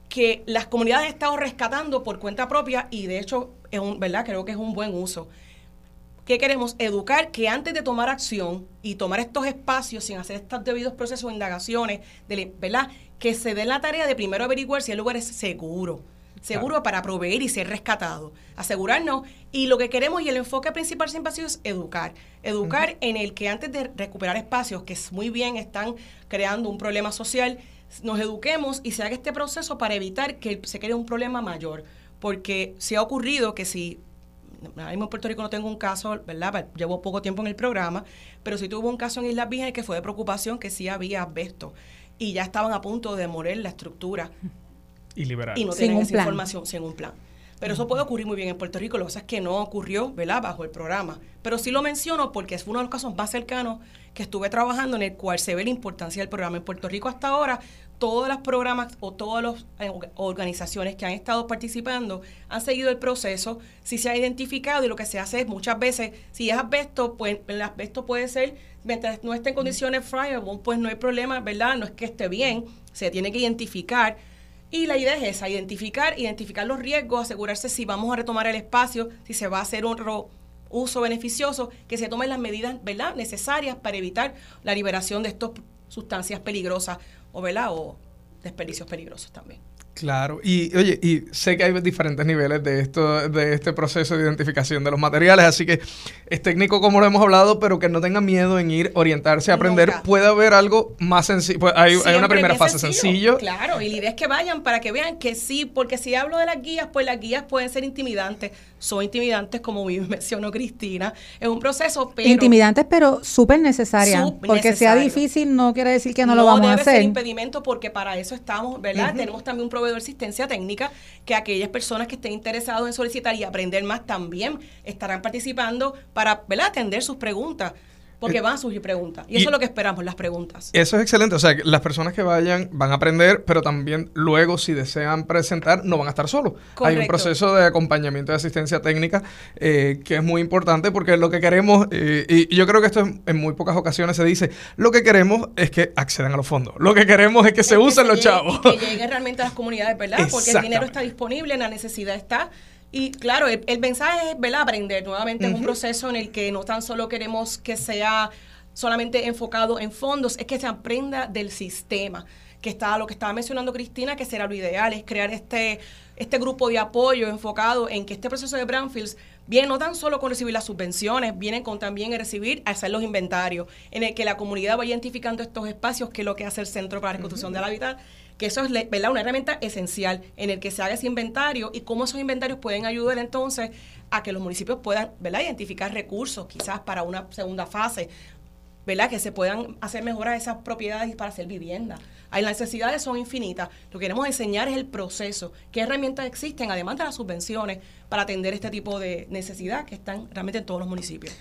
que las comunidades han estado rescatando por cuenta propia y de hecho, es un, ¿verdad? Creo que es un buen uso. ¿Qué queremos? Educar que antes de tomar acción y tomar estos espacios sin hacer estos debidos procesos de indagaciones, ¿verdad? Que se dé la tarea de primero averiguar si el lugar es seguro seguro para proveer y ser rescatado. Asegurarnos. Y lo que queremos y el enfoque principal siempre ha sido es educar. Educar en el que antes de recuperar espacios que muy bien están creando un problema social, nos eduquemos y se haga este proceso para evitar que se cree un problema mayor. Porque se ha ocurrido que si ahora mismo en Puerto Rico no tengo un caso, ¿verdad? Llevo poco tiempo en el programa, pero sí tuvo un caso en Islas Vírgenes que fue de preocupación que sí había asbesto y ya estaban a punto de morir la estructura y liberar. Y no tienen esa información sin un plan. Pero eso puede ocurrir muy bien en Puerto Rico, lo que pasa es que no ocurrió, ¿verdad?, bajo el programa. Pero sí lo menciono porque es uno de los casos más cercanos que estuve trabajando en el cual se ve la importancia del programa. En Puerto Rico hasta ahora, todas las programas o todas las eh, organizaciones que han estado participando han seguido el proceso, si se ha identificado y lo que se hace es muchas veces, si es asbesto, pues el asbesto puede ser, mientras no esté en condiciones friable, pues no hay problema, ¿verdad? No es que esté bien, se tiene que identificar y la idea es esa, identificar, identificar los riesgos, asegurarse si vamos a retomar el espacio, si se va a hacer un uso beneficioso, que se tomen las medidas ¿verdad? necesarias para evitar la liberación de estas sustancias peligrosas o, ¿verdad? o desperdicios peligrosos también. Claro, y oye, y sé que hay diferentes niveles de esto, de este proceso de identificación de los materiales, así que es técnico como lo hemos hablado, pero que no tengan miedo en ir, orientarse, a aprender. Puede haber algo más sencillo, pues hay, una primera fase sencillo. Claro, y la idea es que vayan para que vean que sí, porque si hablo de las guías, pues las guías pueden ser intimidantes, son intimidantes como mencionó Cristina, es un proceso, pero... Intimidantes, pero súper necesarias, porque sea difícil no quiere decir que no, lo vamos a hacer. No debe ser impedimento porque para eso estamos, ¿verdad? Tenemos también un proveedor de asistencia técnica que aquellas personas que estén interesados en solicitar y aprender más también estarán participando para atender sus preguntas. Porque eh, van a surgir preguntas. Y, eso es lo que esperamos, las preguntas. Eso es excelente. O sea, las personas que vayan van a aprender, pero también luego, si desean presentar, no van a estar solos. Hay un proceso de acompañamiento de asistencia técnica eh, que es muy importante porque lo que queremos, eh, y yo creo que esto en muy pocas ocasiones se dice, lo que queremos es que accedan a los fondos. Lo que queremos es que se usen los chavos. que lleguen realmente a las comunidades, ¿verdad? Porque el dinero está disponible, la necesidad está. Y claro, el, mensaje es ¿verdad? aprender. Nuevamente es un proceso en el que no tan solo queremos que sea solamente enfocado en fondos, es que se aprenda del sistema que está lo que estaba mencionando Cristina, que será lo ideal, es crear este, este grupo de apoyo enfocado en que este proceso de Brownfields viene no tan solo con recibir las subvenciones, viene con también recibir, hacer los inventarios, en el que la comunidad vaya identificando estos espacios, que es lo que hace el Centro para la Reconstrucción del Hábitat, que eso es ¿verdad? una herramienta esencial en el que se haga ese inventario y cómo esos inventarios pueden ayudar entonces a que los municipios puedan ¿verdad? identificar recursos quizás para una segunda fase, ¿verdad? que se puedan hacer mejoras a esas propiedades para hacer vivienda. Las necesidades son infinitas. Lo que queremos enseñar es el proceso, qué herramientas existen, además de las subvenciones, para atender este tipo de necesidad que están realmente en todos los municipios.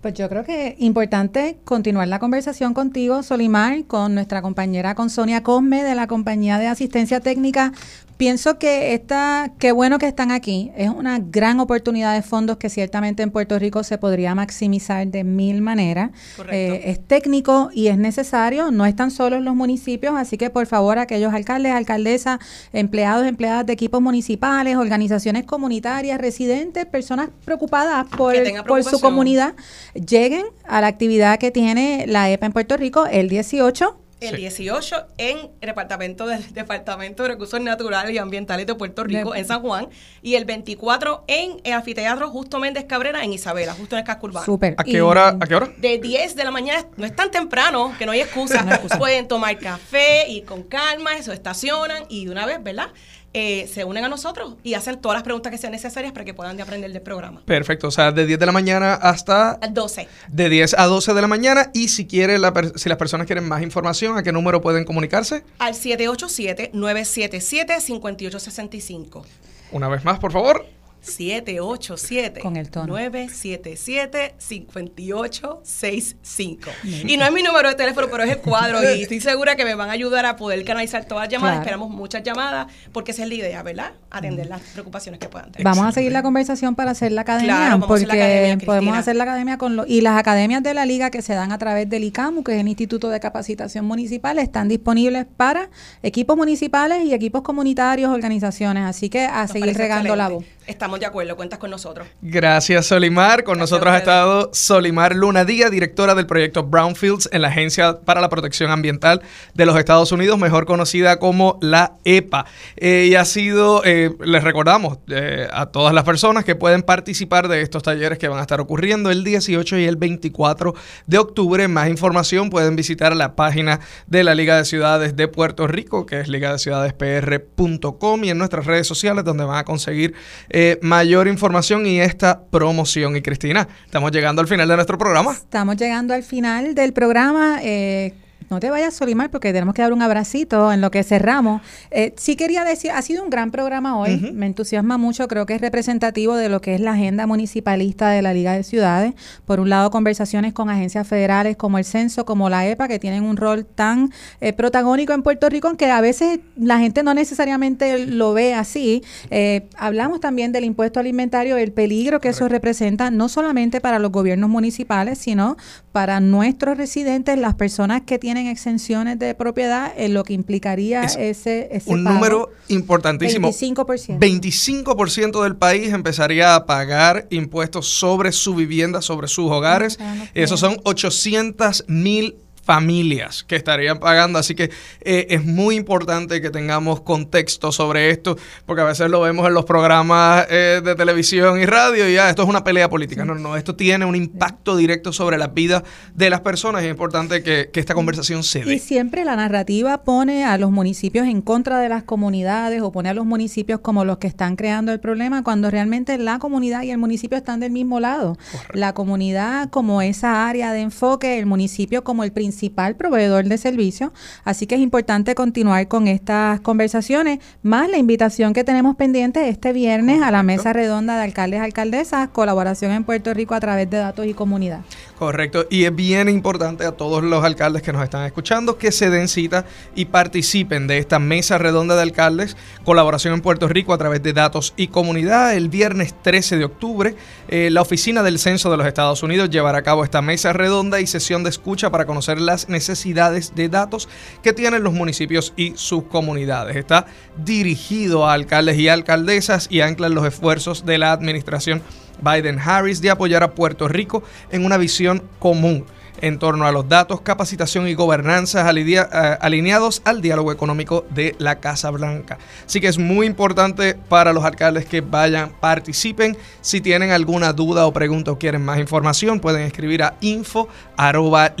Pues yo creo que es importante continuar la conversación contigo, Solimar, con nuestra compañera, con Sonia Cosme de la compañía de asistencia técnica pienso que esta, qué bueno que están aquí. Es una gran oportunidad de fondos que ciertamente en Puerto Rico se podría maximizar de mil maneras. Eh, es técnico y es necesario. No están solos los municipios, así que por favor aquellos alcaldes, alcaldesas, empleados, empleadas de equipos municipales, organizaciones comunitarias, residentes, personas preocupadas por, por su comunidad, lleguen a la actividad que tiene la EPA en Puerto Rico el 18 el 18 en el Departamento, del Departamento de Recursos Naturales y Ambientales de Puerto Rico, en San Juan, y el 24 en el Anfiteatro Justo Méndez Cabrera, en Isabela, justo en el casco urbano. ¿A qué, hora, ¿A qué hora? De 10 de la mañana, no es tan temprano, que no hay excusa. Pueden tomar café y con calma, eso estacionan y de una vez, ¿verdad? Eh, se unen a nosotros y hacen todas las preguntas que sean necesarias para que puedan de aprender del programa. Perfecto, o sea, de 10 de la mañana hasta... 12. De 10 a 12 de la mañana y si quiere la, si las personas quieren más información, ¿a qué número pueden comunicarse? Al 787-977-5865. Una vez más, por favor. 787 Con el tono. 977 5865. Y no es mi número de teléfono, pero es el cuadro y estoy segura que me van a ayudar a poder canalizar todas las llamadas. Claro. Esperamos muchas llamadas porque esa es la idea, ¿verdad? Atender las preocupaciones que puedan tener. Vamos a seguir la conversación para hacer la academia, Claro, vamos a hacer la porque academia, podemos hacer la academia con los y las academias de la liga que se dan a través del ICAMU, que es el Instituto de Capacitación Municipal, están disponibles para equipos municipales y equipos comunitarios, organizaciones, así que a Nos seguir regando la voz. Estamos de acuerdo, cuentas con nosotros. Gracias, Solimar. Con Gracias nosotros ha estado Solimar Luna Díaz, directora del proyecto Brownfields en la Agencia para la Protección Ambiental de los Estados Unidos, mejor conocida como la EPA. Eh, y ha sido, eh, les recordamos eh, a todas las personas que pueden participar de estos talleres que van a estar ocurriendo el 18 y el 24 de octubre. Más información pueden visitar la página de la Liga de Ciudades de Puerto Rico, que es ligadeciudadespr.com y en nuestras redes sociales donde van a conseguir eh, mayor información y esta promoción. Y Cristina, estamos llegando al final de nuestro programa. Estamos llegando al final del programa. eh, no te vayas, Solimar, porque tenemos que dar un abracito en lo que cerramos. Eh, sí quería decir, ha sido un gran programa hoy, me entusiasma mucho, creo que es representativo de lo que es la agenda municipalista de la Liga de Ciudades. Por un lado, conversaciones con agencias federales como el Censo, como la EPA, que tienen un rol tan eh, protagónico en Puerto Rico, aunque a veces la gente no necesariamente lo ve así. Eh, hablamos también del impuesto alimentario, el peligro que eso representa, no solamente para los gobiernos municipales, sino para nuestros residentes, las personas que tienen exenciones de propiedad, en lo que implicaría Es ese, ese Un pago. número importantísimo. 25%. 25% del país empezaría a pagar impuestos sobre su vivienda, sobre sus hogares. No Esos son 800 mil familias que estarían pagando, así que eh, es muy importante que tengamos contexto sobre esto, porque a veces lo vemos en los programas eh, de televisión y radio y ya, esto es una pelea política. No, no, esto tiene un impacto directo sobre la vida de las personas y es importante que, que esta conversación se Y dé. siempre la narrativa pone a los municipios en contra de las comunidades o pone a los municipios como los que están creando el problema, cuando realmente la comunidad y el municipio están del mismo lado. La comunidad como esa área de enfoque, el municipio como el principal proveedor de servicios. Así que es importante continuar con estas conversaciones, más la invitación que tenemos pendiente este viernes a la mesa redonda de alcaldes alcaldesas, colaboración en Puerto Rico a través de datos y comunidad. Correcto, y es bien importante a todos los alcaldes que nos están escuchando que se den cita y participen de esta mesa redonda de alcaldes, colaboración en Puerto Rico a través de datos y comunidad. El viernes 13 de octubre, eh, la Oficina del Censo de los Estados Unidos llevará a cabo esta mesa redonda y sesión de escucha para conocer las necesidades de datos que tienen los municipios y sus comunidades. Está dirigido a alcaldes y alcaldesas y ancla en los esfuerzos de la administración Biden-Harris de apoyar a Puerto Rico en una visión común en torno a los datos, capacitación y gobernanza eh, alineados al diálogo económico de la Casa Blanca. Así que es muy importante para los alcaldes que vayan, participen. Si tienen alguna duda o pregunta o quieren más información, pueden escribir a info arroba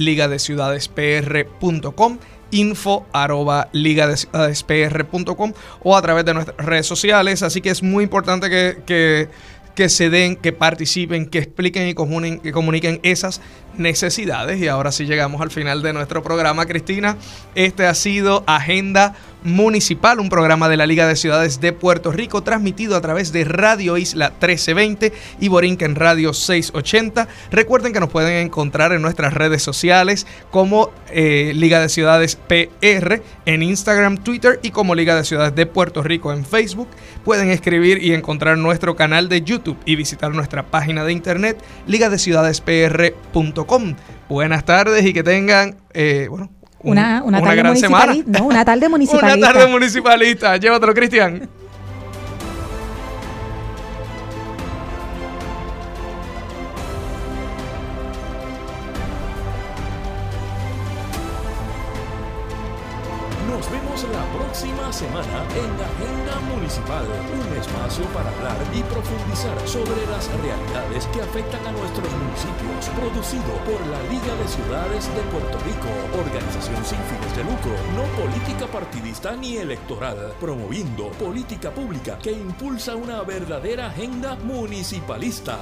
info arroba ligadeciudadespr.com o a través de nuestras redes sociales. Así que es muy importante que, que se den, que participen, que expliquen y comuniquen, que comuniquen esas necesidades. Y ahora sí llegamos al final de nuestro programa, Cristina. Este ha sido Agenda Municipal, un programa de la Liga de Ciudades de Puerto Rico, transmitido a través de Radio Isla 1320 y Borinquen Radio 680. Recuerden que nos pueden encontrar en nuestras redes sociales como eh, Liga de Ciudades PR en Instagram, Twitter y como Liga de Ciudades de Puerto Rico en Facebook. Pueden escribir y encontrar nuestro canal de YouTube y visitar nuestra página de internet ligadeciudadespr.com. Buenas tardes y que tengan, eh, bueno, un- Una, una, tarde gran semana. no, una tarde municipalista. Una tarde municipalista. Llévatelo, Cristian. Nos vemos la próxima semana en Agenda Municipal, un para hablar y profundizar sobre las realidades que afectan a nuestros municipios, producido por la Liga de Ciudades de Puerto Rico, organización sin fines de lucro, no política partidista ni electoral, promoviendo política pública que impulsa una verdadera agenda municipalista.